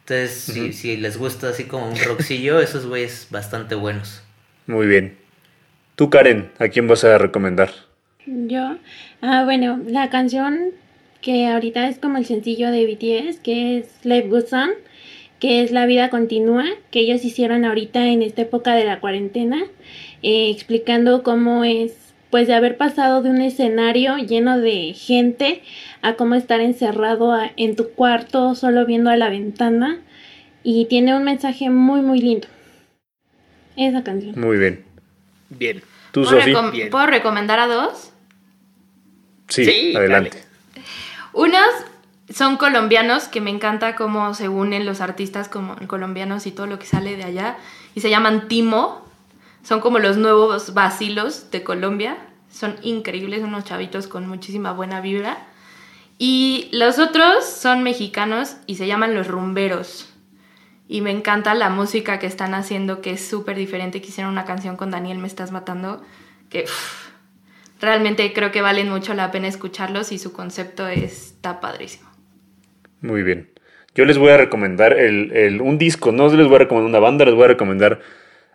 S6: Entonces, si, les gusta así como un rockcillo, esos güeyes bastante buenos.
S3: Muy bien. Tú, Karen, ¿a quién vas a recomendar?
S5: Yo, ah, bueno, la canción que ahorita es como el sencillo de BTS, que es Life Goes On, que es La vida continúa, que ellos hicieron ahorita en esta época de la cuarentena, eh, explicando cómo es, pues, de haber pasado de un escenario lleno de gente a cómo estar encerrado a- en tu cuarto solo viendo a la ventana, y tiene un mensaje muy, muy lindo. Esa canción.
S3: Muy bien.
S2: Bien.
S3: Tú,
S4: ¿Puedo, recom-
S2: Bien.
S4: ¿Puedo recomendar a dos?
S3: Sí,
S2: Sí,
S3: adelante.
S2: dale.
S4: Unos son colombianos, que me encanta cómo se unen los artistas como colombianos y todo lo que sale de allá. Y se llaman Timo. Son como los nuevos vacilos de Colombia. Son increíbles, unos chavitos con muchísima buena vibra. Y los otros son mexicanos y se llaman Los Rumberos. Y me encanta la música que están haciendo, que es súper diferente. Que hicieron una canción con Daniel Me Estás Matando, que realmente creo que valen mucho la pena escucharlos y su concepto está padrísimo.
S3: Muy bien. Yo les voy a recomendar el, el- un disco, no les voy a recomendar una banda, les voy a recomendar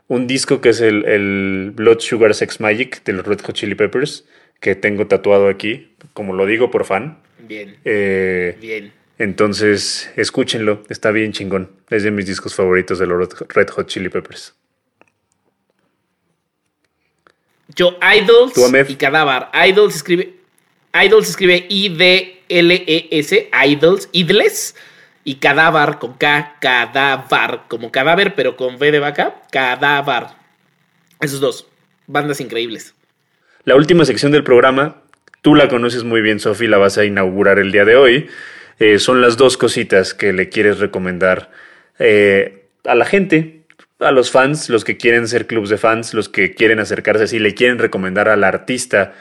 S3: un disco que es el, el Blood Sugar Sex Magic de los Red Hot Chili Peppers, que tengo tatuado aquí, como lo digo por fan.
S2: Bien.
S3: Eh,
S2: Bien.
S3: entonces, escúchenlo, está bien chingón. Es de mis discos favoritos de los Red- Hot Chili Peppers.
S2: Yo, Idols
S3: Tú,
S2: y Cadáver. Idols escribe. Idols escribe I-D-L-E-S. Idols. Idles. Y Cadáver con K. Cadáver. Como cadáver, pero con V de vaca. Cadáver. Esos dos. Bandas increíbles.
S3: La última sección del programa, tú la conoces muy bien, Sofi, la vas a inaugurar el día de hoy. Eh, son las dos cositas que le quieres recomendar eh, a la gente, a los fans, los que quieren ser clubs de fans, los que quieren acercarse así, le quieren recomendar al artista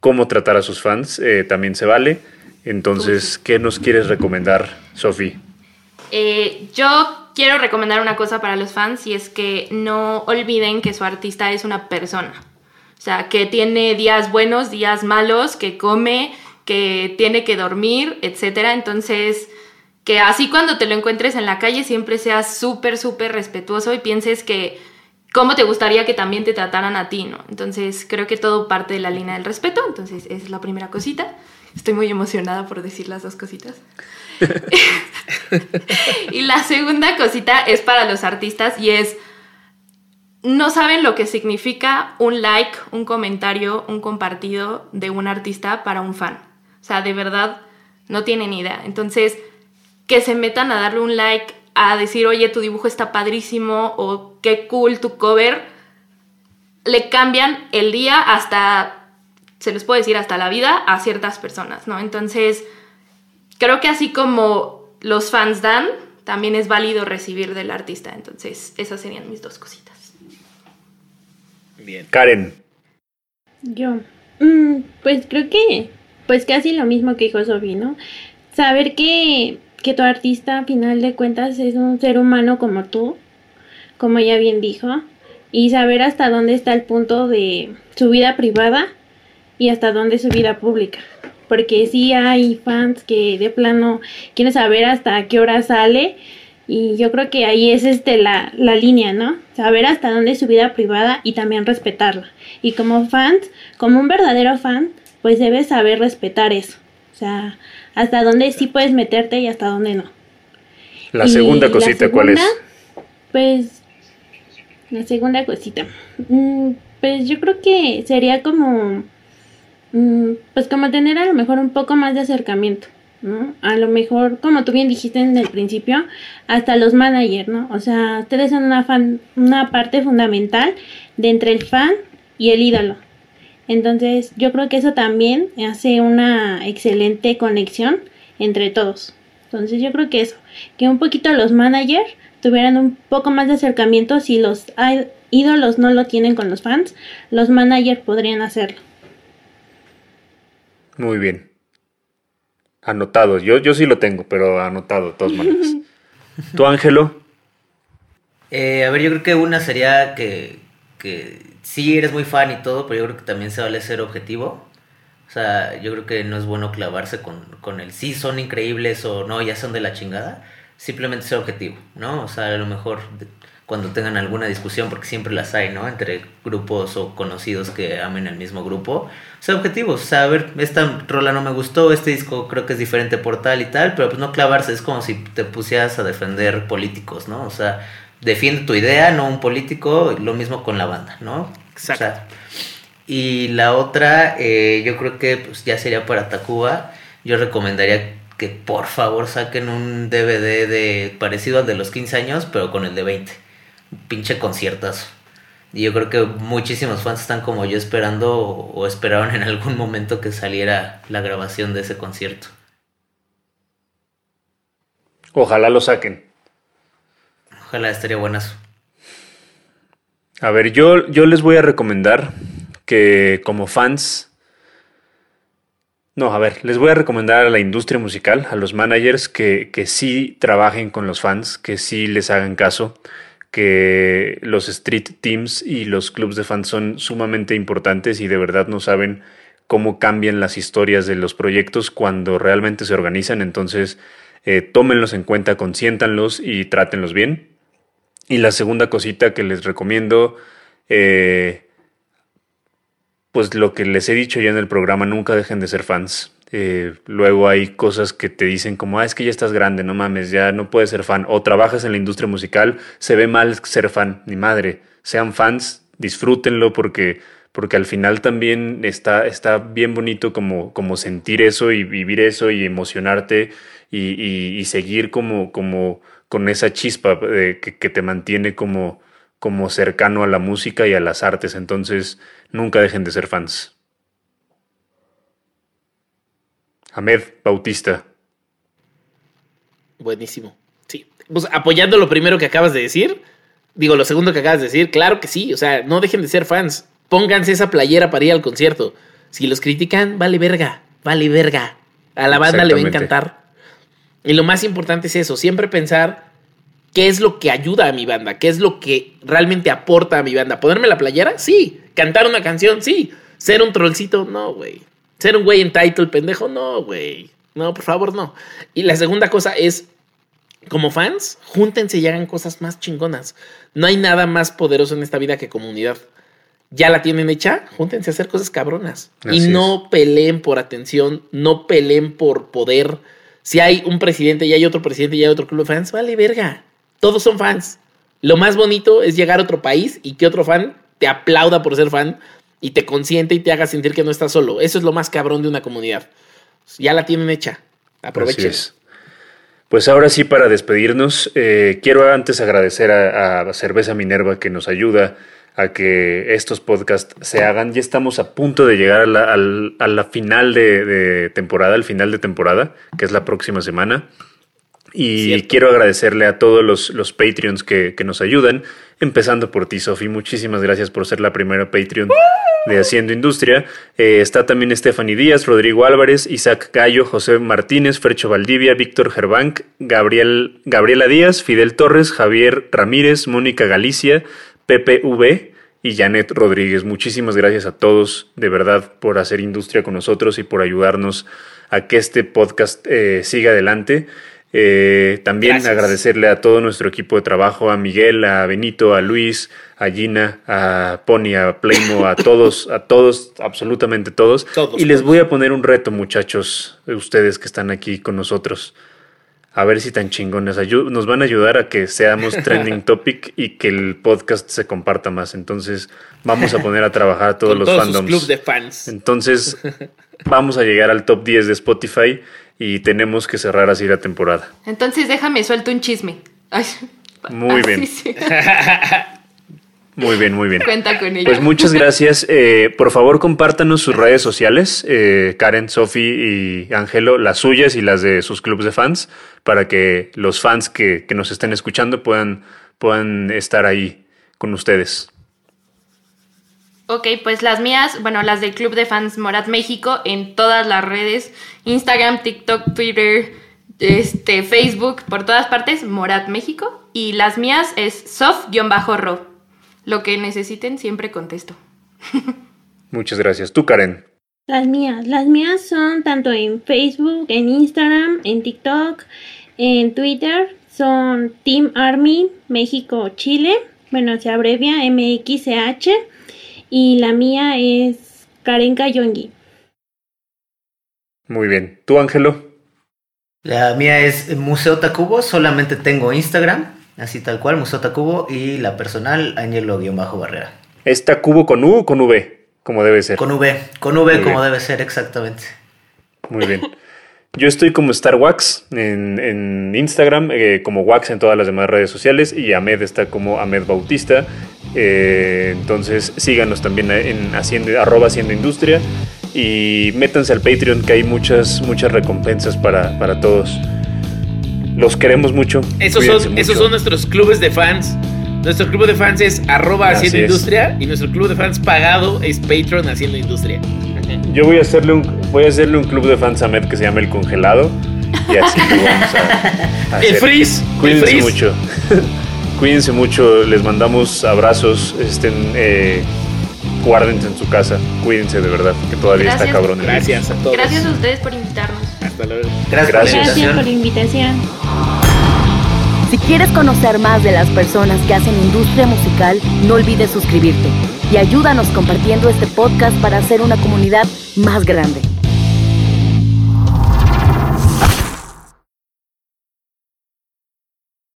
S3: cómo tratar a sus fans, eh, también se vale. Entonces, ¿qué nos quieres recomendar, Sofi?
S4: Eh, yo quiero recomendar una cosa para los fans y es que no olviden que su artista es una persona. O sea, que tiene días buenos, días malos, que come, que tiene que dormir, etcétera. Entonces, que así cuando te lo encuentres en la calle siempre seas súper, súper respetuoso y pienses que cómo te gustaría que también te trataran a ti, ¿no? Entonces, creo que todo parte de la línea del respeto. Entonces, es la primera cosita. Estoy muy emocionada por decir las dos cositas. y la segunda cosita es para los artistas y es, no saben lo que significa un like, un comentario, un compartido de un artista para un fan. O sea, de verdad, no tienen idea. Entonces, que se metan a darle un like, a decir, oye, tu dibujo está padrísimo o qué cool tu cover, le cambian el día hasta, se les puede decir, hasta la vida a ciertas personas, ¿no? Entonces, creo que así como los fans dan, también es válido recibir del artista. Entonces, esas serían mis dos cositas.
S2: Bien.
S3: Karen,
S5: Yo, mm, pues creo que, pues casi lo mismo que dijo Sofi, ¿no? Saber que que tu artista a final de cuentas es un ser humano como tú, como ella bien dijo, y saber hasta dónde está el punto de su vida privada y hasta dónde su vida pública. Porque sí hay fans que de plano quieren saber hasta qué hora sale y yo creo que ahí es este la, la línea, ¿no? Saber hasta dónde es su vida privada y también respetarla. Y como fans, como un verdadero fan, pues debes saber respetar eso. O sea, hasta dónde sí puedes meterte y hasta dónde no.
S3: La segunda cosita, ¿cuál es?
S5: Pues, la segunda cosita. Mm, pues yo creo que sería como, pues como tener a lo mejor un poco más de acercamiento. ¿no? A lo mejor, como tú bien dijiste en el principio, hasta los managers, ¿no? O sea, ustedes son una, fan, una parte fundamental de entre el fan y el ídolo. Entonces, yo creo que eso también hace una excelente conexión entre todos. Entonces, yo creo que eso, que un poquito los managers tuvieran un poco más de acercamiento si los ídolos no lo tienen con los fans, los managers podrían hacerlo.
S3: Muy bien. Anotado. Yo, yo sí lo tengo, pero anotado de todas maneras. ¿Tú, Ángelo?
S6: Eh, a ver, yo creo que una sería que, que sí eres muy fan y todo, pero yo creo que también se vale ser objetivo. O sea, yo creo que no es bueno clavarse con, con el sí son increíbles o no, ya son de la chingada. Simplemente ser objetivo, ¿no? O sea, a lo mejor cuando tengan alguna discusión, porque siempre las hay, ¿no? Entre grupos o conocidos que amen el mismo grupo. O sea, objetivos, o sea, a ver, esta rola no me gustó, este disco creo que es diferente por tal y tal, pero pues no clavarse, es como si te pusieras a defender políticos, ¿no? O sea, defiende tu idea, no un político, lo mismo con la banda, ¿no?
S2: Exacto.
S6: y la otra, eh, yo creo que pues, ya sería para Tacuba, yo recomendaría que por favor saquen un DVD de parecido al de los 15 años, pero con el de 20 pinche conciertazo. Y yo creo que muchísimos fans están como yo esperando o, esperaron en algún momento que saliera la grabación de ese concierto.
S3: Ojalá lo saquen.
S6: Ojalá estaría buenazo.
S3: A ver, yo, yo les voy a recomendar que como fans... No, a ver, les voy a recomendar a la industria musical, a los managers, que, que sí trabajen con los fans, que sí les hagan caso que los street teams y los clubs de fans son sumamente importantes y de verdad no saben cómo cambian las historias de los proyectos cuando realmente se organizan. Entonces, eh, tómenlos en cuenta, consiéntanlos y trátenlos bien. Y la segunda cosita que les recomiendo, eh, pues lo que les he dicho ya en el programa, nunca dejen de ser fans. Eh, luego hay cosas que te dicen como, ah, es que ya estás grande, no mames, ya no puedes ser fan. O trabajas en la industria musical, se ve mal ser fan, ni madre. Sean fans, disfrútenlo porque, porque al final también está, está bien bonito como, como sentir eso y vivir eso y emocionarte y, y, seguir como, como con esa chispa que, que, te mantiene como, como cercano a la música y a las artes. Entonces, nunca dejen de ser fans. Ahmed Bautista.
S2: Buenísimo. Sí. Pues apoyando lo primero que acabas de decir, digo, lo segundo que acabas de decir, claro que sí. O sea, no dejen de ser fans. Pónganse esa playera para ir al concierto. Si los critican, vale verga. Vale verga. A la banda le va a encantar. Y lo más importante es eso, siempre pensar qué es lo que ayuda a mi banda, qué es lo que realmente aporta a mi banda. ¿Ponerme la playera? Sí. ¿Cantar una canción? Sí. ¿Ser un trollcito? No, güey. Ser un güey en title pendejo, no, güey. No, por favor, no. Y la segunda cosa es, como fans, júntense y hagan cosas más chingonas. No hay nada más poderoso en esta vida que comunidad. Ya la tienen hecha, júntense a hacer cosas cabronas. y no peleen por atención, no peleen por poder. Si hay un presidente y hay otro presidente y hay otro club de fans, vale verga. Todos son fans. Lo más bonito es llegar a otro país y que otro fan te aplauda por ser fan y te consiente y te haga sentir que no estás solo. Eso es lo más cabrón de una comunidad. Ya la tienen hecha. Aprovechen.
S3: Pues ahora sí, para despedirnos, eh, quiero antes agradecer a, Cerveza Minerva que nos ayuda a que estos podcasts se hagan. Ya estamos a punto de llegar a la, final de, temporada, al final de temporada, que es la próxima semana. Y quiero agradecerle a todos los, los Patreons que, que, nos ayudan, empezando por ti, Sofi. Muchísimas gracias por ser la primera Patreon de Haciendo Industria. Eh, está también Stephanie Díaz, Rodrigo Álvarez, Isaac Gallo, José Martínez, Fercho Valdivia, Víctor Gerbank, Gabriel, Gabriela Díaz, Fidel Torres, Javier Ramírez, Mónica Galicia, Pepe V y Janet Rodríguez. Muchísimas gracias a todos, de verdad, por hacer industria con nosotros y por ayudarnos a que este podcast eh, siga adelante. Eh, también agradecerle a todo nuestro equipo de trabajo, a Miguel, a Benito, a Luis, a Gina, a Pony, a Playmo, a todos, a todos, absolutamente todos. y les voy a poner un reto, muchachos, ustedes que están aquí con nosotros. A ver si tan chingones nos van a ayudar a que seamos trending topic y que el podcast se comparta más. Entonces, vamos a poner a trabajar a todos los fandoms.
S2: de fans.
S3: Entonces, vamos a llegar al top 10 de Spotify y tenemos que cerrar así la temporada.
S4: Entonces déjame suelto un chisme.
S3: muy bien. Muy bien, muy bien.
S4: Cuenta con ello.
S3: Pues muchas gracias. Eh, por favor, compártanos sus redes sociales, eh, Karen, Sofi y Ángelo, las suyas y las de sus clubes de fans, para que los fans que, que nos estén escuchando puedan, puedan estar ahí con ustedes.
S4: Ok, pues las mías, bueno, las del Club de Fans Morat México en todas las redes, Instagram, TikTok, Twitter, este, Facebook, por todas partes, Morat México. Y las mías es soft-ro. Lo que necesiten siempre contesto.
S3: Muchas gracias. ¿Tú, Karen?
S5: Las mías, las mías son tanto en Facebook, en Instagram, en TikTok, en Twitter, son Team Army México Chile, bueno, se abrevia MXCH y la mía es Karen Kayongi.
S3: Muy bien. ¿Tú, Ángelo?
S6: La mía es Museo Tacubo, solamente tengo Instagram, así tal cual, Museo Tacubo, y la personal, Ángelo-Barrera.
S3: ¿Es Tacubo con U o con V? Como debe ser.
S6: Con V, con V como debe ser, exactamente.
S3: Muy bien. Yo estoy como Star Wax en, Instagram, eh, como Wax en todas las demás redes sociales y Ahmed está como Ahmed Bautista. Eh, entonces síganos también en haciendo, arroba haciendo industria y métanse al Patreon que hay muchas, muchas recompensas para, para todos. Los queremos mucho.
S2: Esos son, esos son nuestros clubes de fans. Nuestro club de fans es arroba haciendo industria y nuestro club de fans pagado es Patreon haciendo industria.
S3: Yo voy a hacerle un, voy a hacerle un club de fans a Med que se llama El Congelado. Y así lo vamos a,
S2: El freeze.
S3: Cuídense mucho. Cuídense mucho. Les mandamos abrazos. Estén. Eh, guárdense en su casa. Cuídense de verdad, que todavía está cabrón.
S2: Gracias a todos.
S4: Gracias a ustedes por invitarnos.
S2: Hasta luego.
S5: Gracias, Gracias por la invitación.
S1: Si quieres conocer más de las personas que hacen industria musical, no olvides suscribirte y ayúdanos compartiendo este podcast para hacer una comunidad más grande.